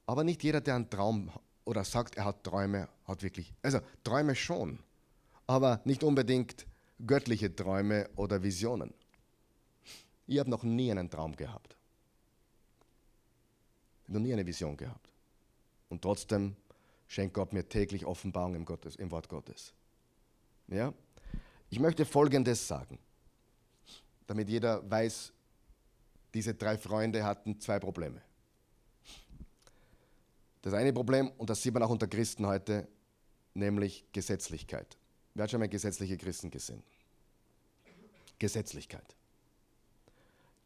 Aber nicht jeder, der einen Traum oder sagt, er hat Träume, hat wirklich, also Träume schon, aber nicht unbedingt göttliche Träume oder Visionen. Ich habe noch nie einen Traum gehabt. Noch nie eine Vision gehabt. Und trotzdem schenkt Gott mir täglich Offenbarung im, Gottes, im Wort Gottes. Ja? Ich möchte Folgendes sagen, damit jeder weiß, diese drei Freunde hatten zwei Probleme. Das eine Problem, und das sieht man auch unter Christen heute, nämlich Gesetzlichkeit. Wer hat schon mal gesetzliche Christen gesehen? Gesetzlichkeit.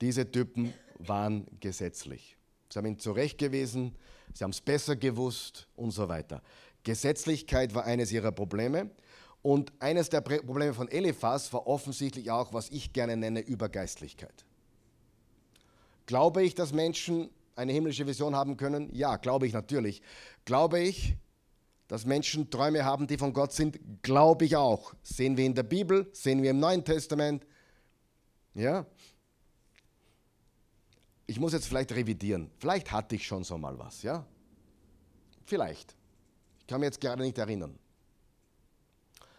Diese Typen waren gesetzlich. Sie haben ihn zurechtgewiesen, sie haben es besser gewusst und so weiter. Gesetzlichkeit war eines ihrer Probleme. Und eines der Probleme von Eliphas war offensichtlich auch, was ich gerne nenne, Übergeistlichkeit. Glaube ich, dass Menschen eine himmlische Vision haben können? Ja, glaube ich natürlich. Glaube ich, dass Menschen Träume haben, die von Gott sind? Glaube ich auch. Sehen wir in der Bibel, sehen wir im Neuen Testament. Ja? Ich muss jetzt vielleicht revidieren. Vielleicht hatte ich schon so mal was, ja? Vielleicht. Ich kann mich jetzt gerade nicht erinnern.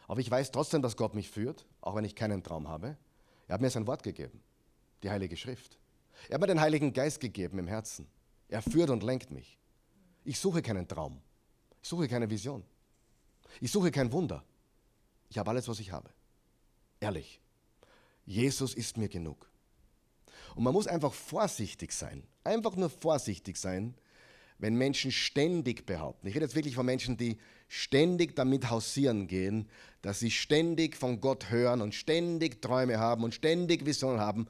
Aber ich weiß trotzdem, dass Gott mich führt, auch wenn ich keinen Traum habe. Er hat mir sein Wort gegeben, die Heilige Schrift. Er hat mir den Heiligen Geist gegeben im Herzen. Er führt und lenkt mich. Ich suche keinen Traum. Ich suche keine Vision. Ich suche kein Wunder. Ich habe alles, was ich habe. Ehrlich. Jesus ist mir genug. Und man muss einfach vorsichtig sein, einfach nur vorsichtig sein, wenn Menschen ständig behaupten. Ich rede jetzt wirklich von Menschen, die ständig damit hausieren gehen, dass sie ständig von Gott hören und ständig Träume haben und ständig Visionen haben.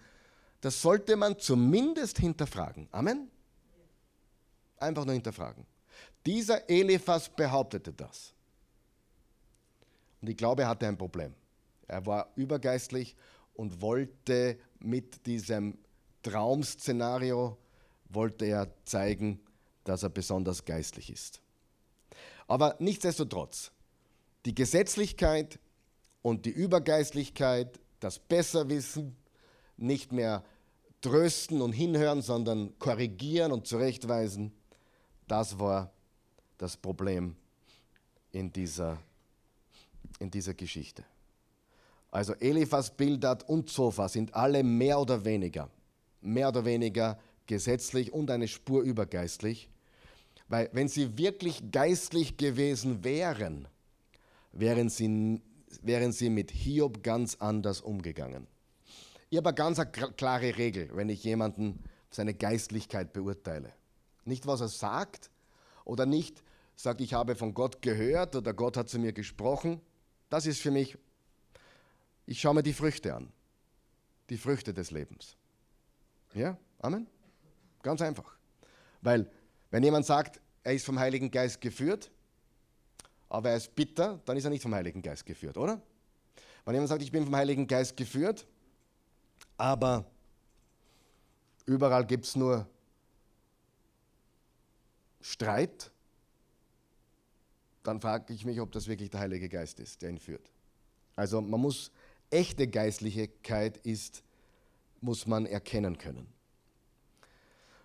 Das sollte man zumindest hinterfragen. Amen? Einfach nur hinterfragen. Dieser Eliphas behauptete das. Und ich glaube, er hatte ein Problem. Er war übergeistlich und wollte mit diesem Traumszenario wollte er zeigen, dass er besonders geistlich ist. Aber nichtsdestotrotz, die Gesetzlichkeit und die Übergeistlichkeit, das Besserwissen, nicht mehr trösten und hinhören, sondern korrigieren und zurechtweisen, das war das Problem in dieser, in dieser Geschichte. Also Eliphas, Bildad und Zophar sind alle mehr oder weniger mehr oder weniger gesetzlich und eine Spur übergeistlich. Weil wenn sie wirklich geistlich gewesen wären, wären sie, wären sie mit Hiob ganz anders umgegangen. Ich habe eine ganz klare Regel, wenn ich jemanden seine Geistlichkeit beurteile. Nicht, was er sagt oder nicht sagt, ich habe von Gott gehört oder Gott hat zu mir gesprochen. Das ist für mich Ich schaue mir die Früchte an. Die Früchte des Lebens. Ja, Amen? Ganz einfach. Weil, wenn jemand sagt, er ist vom Heiligen Geist geführt, aber er ist bitter, dann ist er nicht vom Heiligen Geist geführt, oder? Wenn jemand sagt, ich bin vom Heiligen Geist geführt, aber überall gibt es nur Streit, dann frage ich mich, ob das wirklich der Heilige Geist ist, der ihn führt. Also man muss, echte Geistlichkeit ist, muss man erkennen können.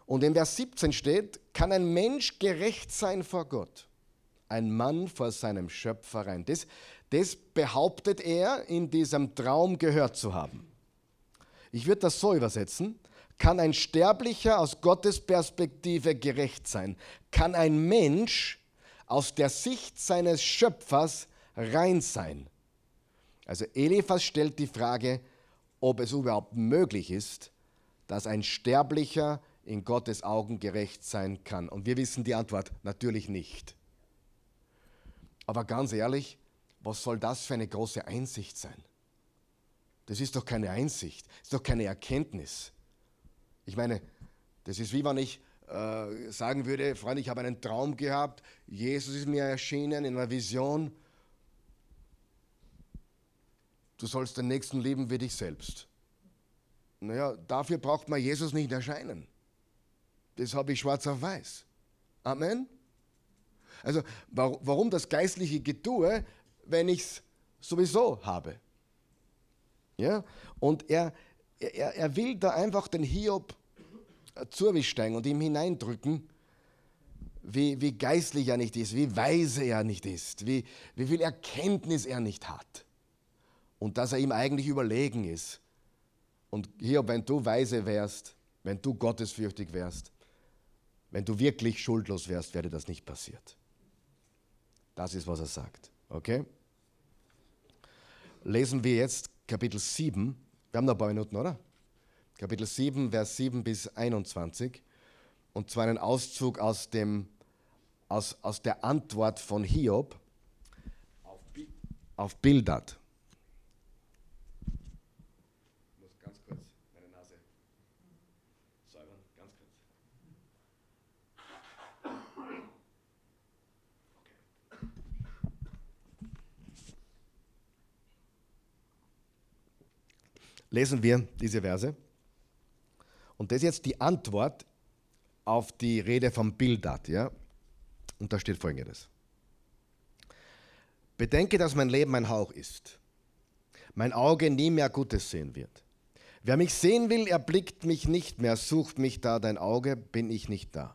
Und in Vers 17 steht, kann ein Mensch gerecht sein vor Gott, ein Mann vor seinem Schöpfer rein. Das, das behauptet er in diesem Traum gehört zu haben. Ich würde das so übersetzen. Kann ein Sterblicher aus Gottes Perspektive gerecht sein? Kann ein Mensch aus der Sicht seines Schöpfers rein sein? Also Eliphas stellt die Frage, ob es überhaupt möglich ist, dass ein Sterblicher in Gottes Augen gerecht sein kann. Und wir wissen die Antwort natürlich nicht. Aber ganz ehrlich, was soll das für eine große Einsicht sein? Das ist doch keine Einsicht, das ist doch keine Erkenntnis. Ich meine, das ist wie wenn ich äh, sagen würde, Freund, ich habe einen Traum gehabt, Jesus ist mir erschienen in einer Vision. Du sollst den Nächsten lieben wie dich selbst. Naja, dafür braucht man Jesus nicht erscheinen. Das habe ich schwarz auf weiß. Amen. Also warum das geistliche Getue, wenn ich es sowieso habe? Ja? Und er, er, er will da einfach den Hiob zurücksteigen und ihm hineindrücken, wie, wie geistlich er nicht ist, wie weise er nicht ist, wie, wie viel Erkenntnis er nicht hat. Und dass er ihm eigentlich überlegen ist. Und Hiob, wenn du weise wärst, wenn du gottesfürchtig wärst, wenn du wirklich schuldlos wärst, wäre das nicht passiert. Das ist, was er sagt. Okay? Lesen wir jetzt Kapitel 7. Wir haben noch ein paar Minuten, oder? Kapitel 7, Vers 7 bis 21. Und zwar einen Auszug aus, dem, aus, aus der Antwort von Hiob auf Bildad. lesen wir diese Verse. Und das ist jetzt die Antwort auf die Rede von Bildad. Ja? Und da steht folgendes. Bedenke, dass mein Leben ein Hauch ist, mein Auge nie mehr Gutes sehen wird. Wer mich sehen will, erblickt mich nicht mehr, sucht mich da dein Auge, bin ich nicht da.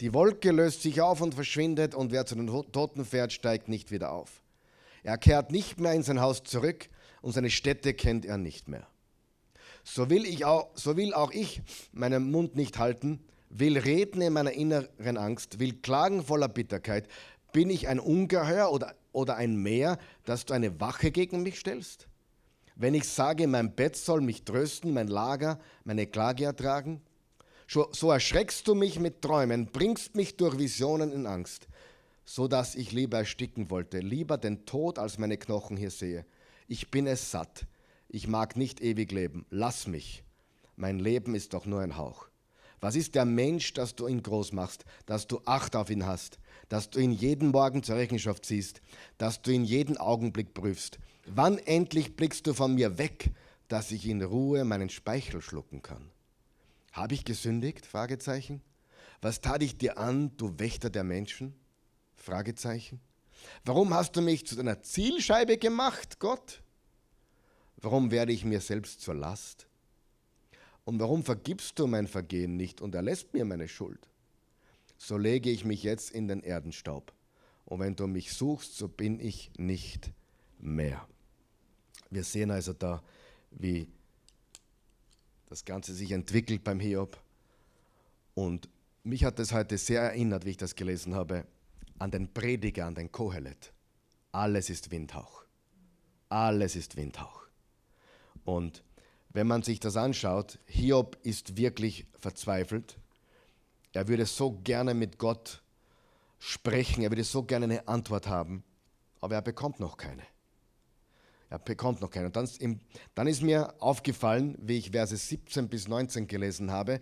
Die Wolke löst sich auf und verschwindet, und wer zu den Toten fährt, steigt nicht wieder auf. Er kehrt nicht mehr in sein Haus zurück, und seine Städte kennt er nicht mehr. So will, ich auch, so will auch ich meinen Mund nicht halten, will reden in meiner inneren Angst, will klagen voller Bitterkeit. Bin ich ein Ungeheuer oder, oder ein Meer, dass du eine Wache gegen mich stellst? Wenn ich sage, mein Bett soll mich trösten, mein Lager meine Klage ertragen? So erschreckst du mich mit Träumen, bringst mich durch Visionen in Angst, so dass ich lieber ersticken wollte, lieber den Tod als meine Knochen hier sehe ich bin es satt, ich mag nicht ewig leben, lass mich, mein Leben ist doch nur ein Hauch. Was ist der Mensch, dass du ihn groß machst, dass du Acht auf ihn hast, dass du ihn jeden Morgen zur Rechenschaft ziehst, dass du ihn jeden Augenblick prüfst? Wann endlich blickst du von mir weg, dass ich in Ruhe meinen Speichel schlucken kann? Habe ich gesündigt? Fragezeichen. Was tat ich dir an, du Wächter der Menschen? Fragezeichen. Warum hast du mich zu deiner Zielscheibe gemacht, Gott? Warum werde ich mir selbst zur Last? Und warum vergibst du mein Vergehen nicht und erlässt mir meine Schuld? So lege ich mich jetzt in den Erdenstaub. Und wenn du mich suchst, so bin ich nicht mehr. Wir sehen also da, wie das Ganze sich entwickelt beim Hiob. Und mich hat es heute sehr erinnert, wie ich das gelesen habe an den Prediger, an den Kohelet. Alles ist Windhauch. Alles ist Windhauch. Und wenn man sich das anschaut, Hiob ist wirklich verzweifelt. Er würde so gerne mit Gott sprechen, er würde so gerne eine Antwort haben, aber er bekommt noch keine. Er bekommt noch keinen. Und dann, dann ist mir aufgefallen, wie ich Verse 17 bis 19 gelesen habe,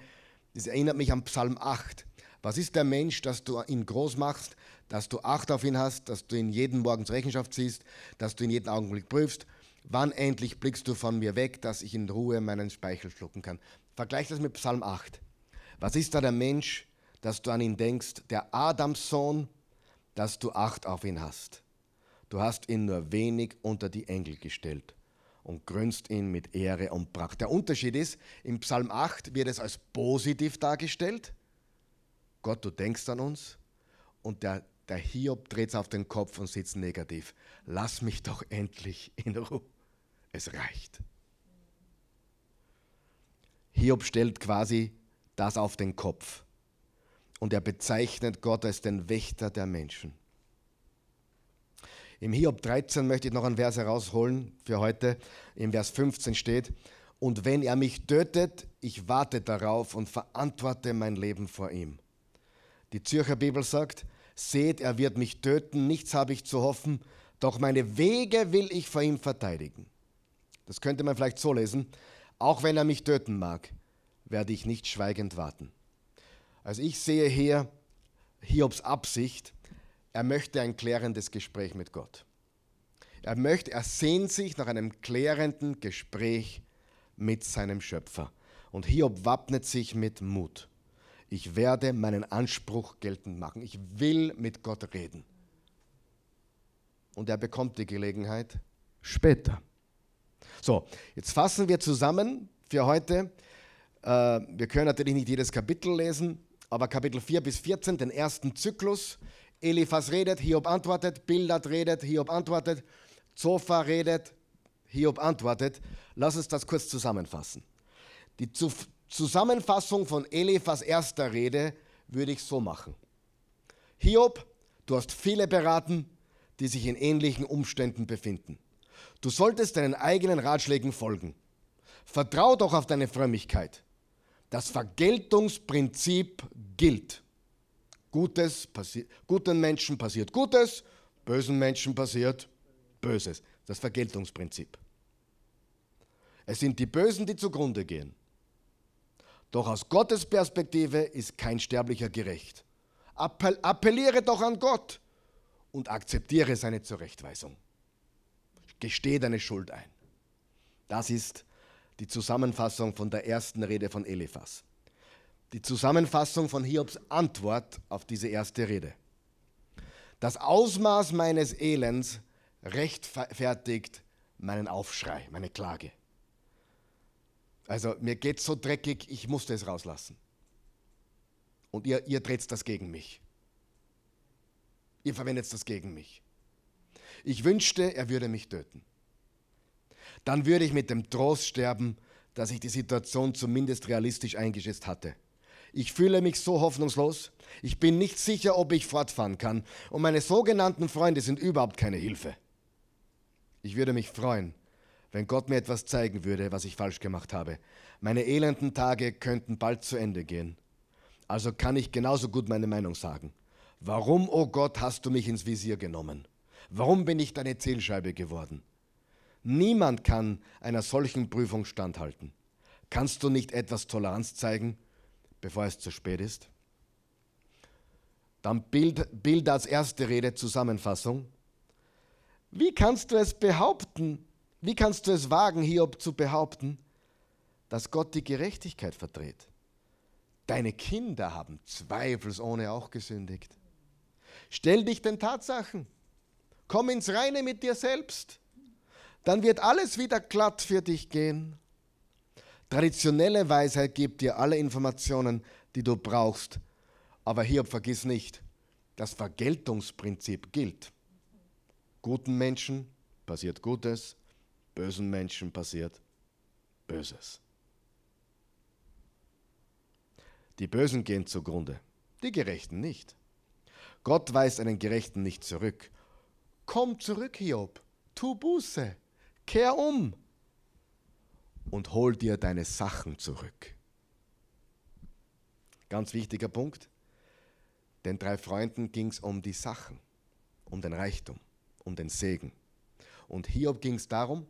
das erinnert mich an Psalm 8. Was ist der Mensch, dass du ihn groß machst, dass du Acht auf ihn hast, dass du ihn jeden Morgen zur Rechenschaft ziehst, dass du ihn jeden Augenblick prüfst? Wann endlich blickst du von mir weg, dass ich in Ruhe meinen Speichel schlucken kann? Vergleich das mit Psalm 8. Was ist da der Mensch, dass du an ihn denkst, der Adamssohn, dass du Acht auf ihn hast? Du hast ihn nur wenig unter die Engel gestellt und krönst ihn mit Ehre und Pracht. Der Unterschied ist, im Psalm 8 wird es als positiv dargestellt. Gott, du denkst an uns. Und der, der Hiob dreht es auf den Kopf und sitzt negativ. Lass mich doch endlich in Ruhe. Es reicht. Hiob stellt quasi das auf den Kopf. Und er bezeichnet Gott als den Wächter der Menschen. Im Hiob 13 möchte ich noch einen Vers herausholen für heute. Im Vers 15 steht, und wenn er mich tötet, ich warte darauf und verantworte mein Leben vor ihm. Die Zürcher Bibel sagt, seht, er wird mich töten, nichts habe ich zu hoffen, doch meine Wege will ich vor ihm verteidigen. Das könnte man vielleicht so lesen, auch wenn er mich töten mag, werde ich nicht schweigend warten. Also ich sehe hier Hiobs Absicht, er möchte ein klärendes Gespräch mit Gott. Er möchte, er sehnt sich nach einem klärenden Gespräch mit seinem Schöpfer. Und Hiob wappnet sich mit Mut. Ich werde meinen Anspruch geltend machen. Ich will mit Gott reden. Und er bekommt die Gelegenheit später. So, jetzt fassen wir zusammen für heute. Äh, wir können natürlich nicht jedes Kapitel lesen, aber Kapitel 4 bis 14, den ersten Zyklus, Eliphas redet, Hiob antwortet, Bildad redet, Hiob antwortet, Zophar redet, Hiob antwortet. Lass uns das kurz zusammenfassen. Die Zusammenfassung von Eliphas erster Rede würde ich so machen. Hiob, du hast viele beraten, die sich in ähnlichen Umständen befinden. Du solltest deinen eigenen Ratschlägen folgen. Vertrau doch auf deine Frömmigkeit. Das Vergeltungsprinzip gilt. Gutes guten Menschen passiert Gutes, bösen Menschen passiert Böses. Das Vergeltungsprinzip. Es sind die Bösen, die zugrunde gehen. Doch aus Gottes Perspektive ist kein Sterblicher gerecht. Appell appelliere doch an Gott und akzeptiere seine Zurechtweisung. Gesteh deine Schuld ein. Das ist die Zusammenfassung von der ersten Rede von Eliphas die Zusammenfassung von Hiobs Antwort auf diese erste Rede. Das Ausmaß meines Elends rechtfertigt meinen Aufschrei, meine Klage. Also mir geht so dreckig, ich musste es rauslassen. Und ihr, ihr dreht das gegen mich. Ihr verwendet das gegen mich. Ich wünschte, er würde mich töten. Dann würde ich mit dem Trost sterben, dass ich die Situation zumindest realistisch eingeschätzt hatte. Ich fühle mich so hoffnungslos. Ich bin nicht sicher, ob ich fortfahren kann. Und meine sogenannten Freunde sind überhaupt keine Hilfe. Ich würde mich freuen, wenn Gott mir etwas zeigen würde, was ich falsch gemacht habe. Meine elenden Tage könnten bald zu Ende gehen. Also kann ich genauso gut meine Meinung sagen. Warum, oh Gott, hast du mich ins Visier genommen? Warum bin ich deine Zielscheibe geworden? Niemand kann einer solchen Prüfung standhalten. Kannst du nicht etwas Toleranz zeigen? bevor es zu spät ist. Dann Bild, Bild als erste Rede Zusammenfassung. Wie kannst du es behaupten, wie kannst du es wagen, Hiob zu behaupten, dass Gott die Gerechtigkeit verdreht? Deine Kinder haben zweifelsohne auch gesündigt. Stell dich den Tatsachen. Komm ins Reine mit dir selbst. Dann wird alles wieder glatt für dich gehen. Traditionelle Weisheit gibt dir alle Informationen, die du brauchst. Aber hier vergiss nicht, das Vergeltungsprinzip gilt. Guten Menschen passiert Gutes, bösen Menschen passiert Böses. Die Bösen gehen zugrunde, die Gerechten nicht. Gott weist einen Gerechten nicht zurück. Komm zurück, Hiob, tu Buße, kehr um und hol dir deine Sachen zurück. Ganz wichtiger Punkt. Den drei Freunden ging es um die Sachen, um den Reichtum, um den Segen. Und Hiob ging es darum.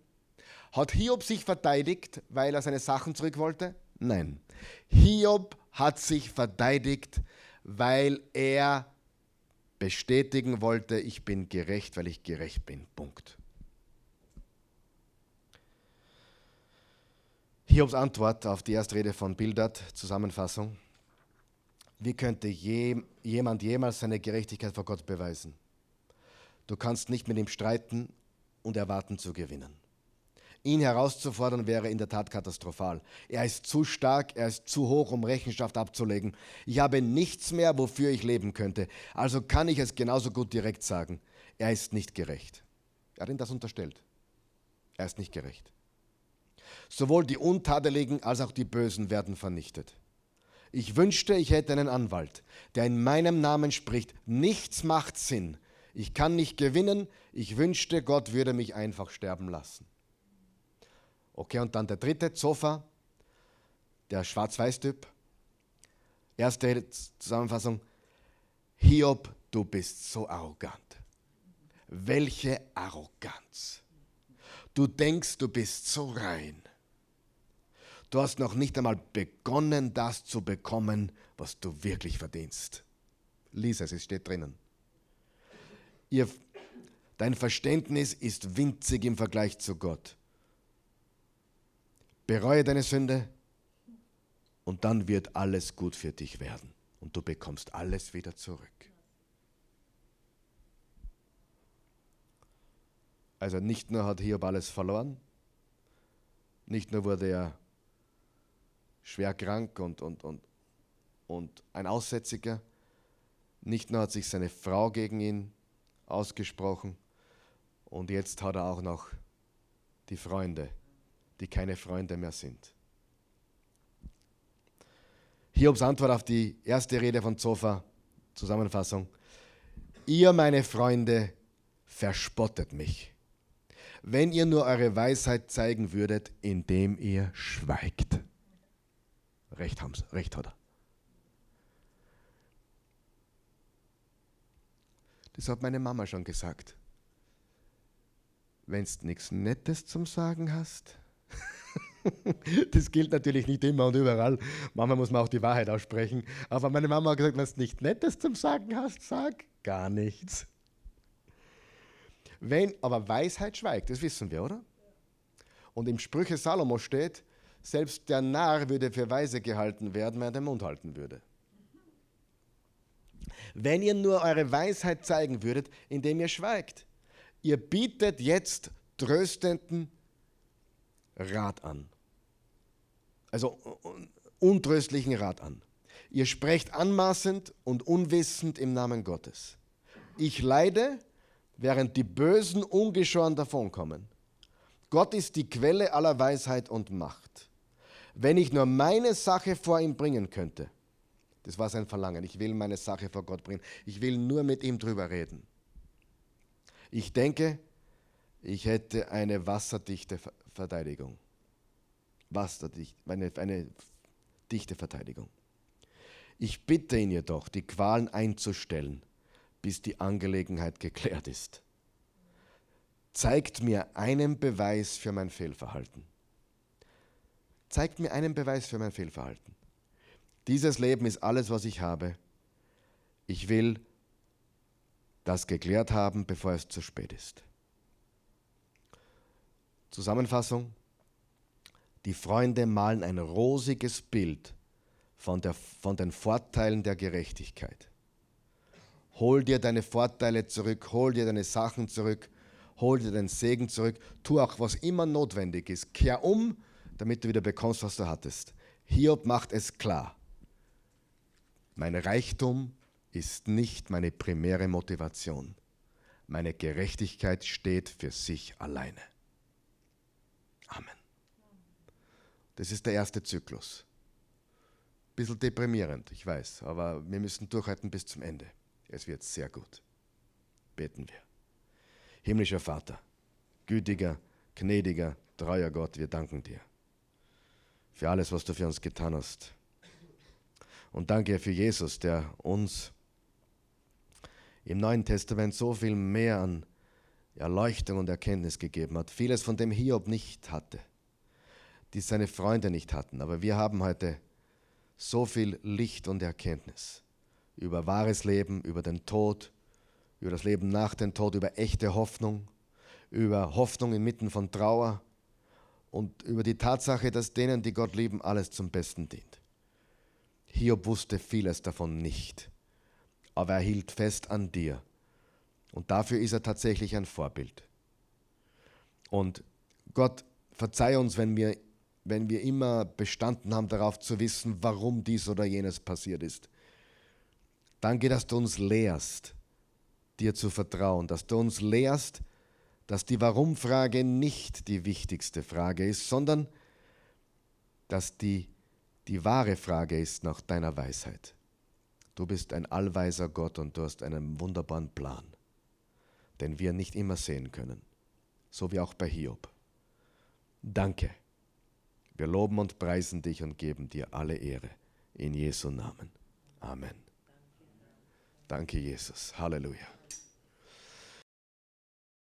Hat Hiob sich verteidigt, weil er seine Sachen zurück wollte? Nein. Hiob hat sich verteidigt, weil er bestätigen wollte, ich bin gerecht, weil ich gerecht bin. Punkt. Hiobs Antwort auf die erste Rede von Bildert, Zusammenfassung. Wie könnte je, jemand jemals seine Gerechtigkeit vor Gott beweisen? Du kannst nicht mit ihm streiten und erwarten zu gewinnen. Ihn herauszufordern wäre in der Tat katastrophal. Er ist zu stark, er ist zu hoch, um Rechenschaft abzulegen. Ich habe nichts mehr, wofür ich leben könnte. Also kann ich es genauso gut direkt sagen. Er ist nicht gerecht. Er hat ihm das unterstellt. Er ist nicht gerecht. Sowohl die Untadeligen als auch die Bösen werden vernichtet. Ich wünschte, ich hätte einen Anwalt, der in meinem Namen spricht. Nichts macht Sinn. Ich kann nicht gewinnen. Ich wünschte, Gott würde mich einfach sterben lassen. Okay, und dann der dritte, Zofa, der Schwarz-Weiß-Typ. Erste Zusammenfassung. Hiob, du bist so arrogant. Welche Arroganz. Du denkst, du bist so rein. Du hast noch nicht einmal begonnen, das zu bekommen, was du wirklich verdienst. Lies es, es steht drinnen. Ihr, dein Verständnis ist winzig im Vergleich zu Gott. Bereue deine Sünde. Und dann wird alles gut für dich werden. Und du bekommst alles wieder zurück. Also nicht nur hat Hiob alles verloren, nicht nur wurde er schwer krank und, und, und, und ein Aussätziger, nicht nur hat sich seine Frau gegen ihn ausgesprochen und jetzt hat er auch noch die Freunde, die keine Freunde mehr sind. Hiobs Antwort auf die erste Rede von Zofa, Zusammenfassung. Ihr, meine Freunde, verspottet mich wenn ihr nur eure Weisheit zeigen würdet, indem ihr schweigt. Recht, haben's, recht hat er. Das hat meine Mama schon gesagt. Wenn du nichts Nettes zum Sagen hast, das gilt natürlich nicht immer und überall. Manchmal muss man auch die Wahrheit aussprechen. Aber meine Mama hat gesagt, wenn du nichts Nettes zum Sagen hast, sag gar nichts. Wenn aber Weisheit schweigt, das wissen wir, oder? Und im Sprüche Salomo steht, selbst der Narr würde für weise gehalten werden, wenn er den Mund halten würde. Wenn ihr nur eure Weisheit zeigen würdet, indem ihr schweigt. Ihr bietet jetzt tröstenden Rat an. Also untröstlichen Rat an. Ihr sprecht anmaßend und unwissend im Namen Gottes. Ich leide, während die Bösen ungeschoren davonkommen. Gott ist die Quelle aller Weisheit und Macht. Wenn ich nur meine Sache vor ihm bringen könnte, das war sein Verlangen, ich will meine Sache vor Gott bringen, ich will nur mit ihm drüber reden. Ich denke, ich hätte eine wasserdichte Verteidigung. Wasserdicht, eine, eine dichte Verteidigung. Ich bitte ihn jedoch, die Qualen einzustellen bis die Angelegenheit geklärt ist. Zeigt mir einen Beweis für mein Fehlverhalten. Zeigt mir einen Beweis für mein Fehlverhalten. Dieses Leben ist alles, was ich habe. Ich will das geklärt haben, bevor es zu spät ist. Zusammenfassung. Die Freunde malen ein rosiges Bild von, der, von den Vorteilen der Gerechtigkeit. Hol dir deine Vorteile zurück, hol dir deine Sachen zurück, hol dir deinen Segen zurück, tu auch, was immer notwendig ist. Kehr um, damit du wieder bekommst, was du hattest. Hiob macht es klar. Mein Reichtum ist nicht meine primäre Motivation. Meine Gerechtigkeit steht für sich alleine. Amen. Das ist der erste Zyklus. Bisschen deprimierend, ich weiß, aber wir müssen durchhalten bis zum Ende. Es wird sehr gut. Beten wir. Himmlischer Vater, gütiger, gnädiger, treuer Gott, wir danken dir für alles, was du für uns getan hast. Und danke für Jesus, der uns im Neuen Testament so viel mehr an Erleuchtung und Erkenntnis gegeben hat. Vieles, von dem Hiob nicht hatte, die seine Freunde nicht hatten. Aber wir haben heute so viel Licht und Erkenntnis über wahres Leben, über den Tod, über das Leben nach dem Tod, über echte Hoffnung, über Hoffnung inmitten von Trauer und über die Tatsache, dass denen, die Gott lieben, alles zum Besten dient. Hiob wusste vieles davon nicht, aber er hielt fest an dir. Und dafür ist er tatsächlich ein Vorbild. Und Gott, verzeih uns, wenn wir, wenn wir immer bestanden haben darauf zu wissen, warum dies oder jenes passiert ist. Danke, dass du uns lehrst, dir zu vertrauen, dass du uns lehrst, dass die Warum-Frage nicht die wichtigste Frage ist, sondern dass die, die wahre Frage ist nach deiner Weisheit. Du bist ein allweiser Gott und du hast einen wunderbaren Plan, den wir nicht immer sehen können, so wie auch bei Hiob. Danke. Wir loben und preisen dich und geben dir alle Ehre. In Jesu Namen. Amen. Danke, Jesus. Halleluja.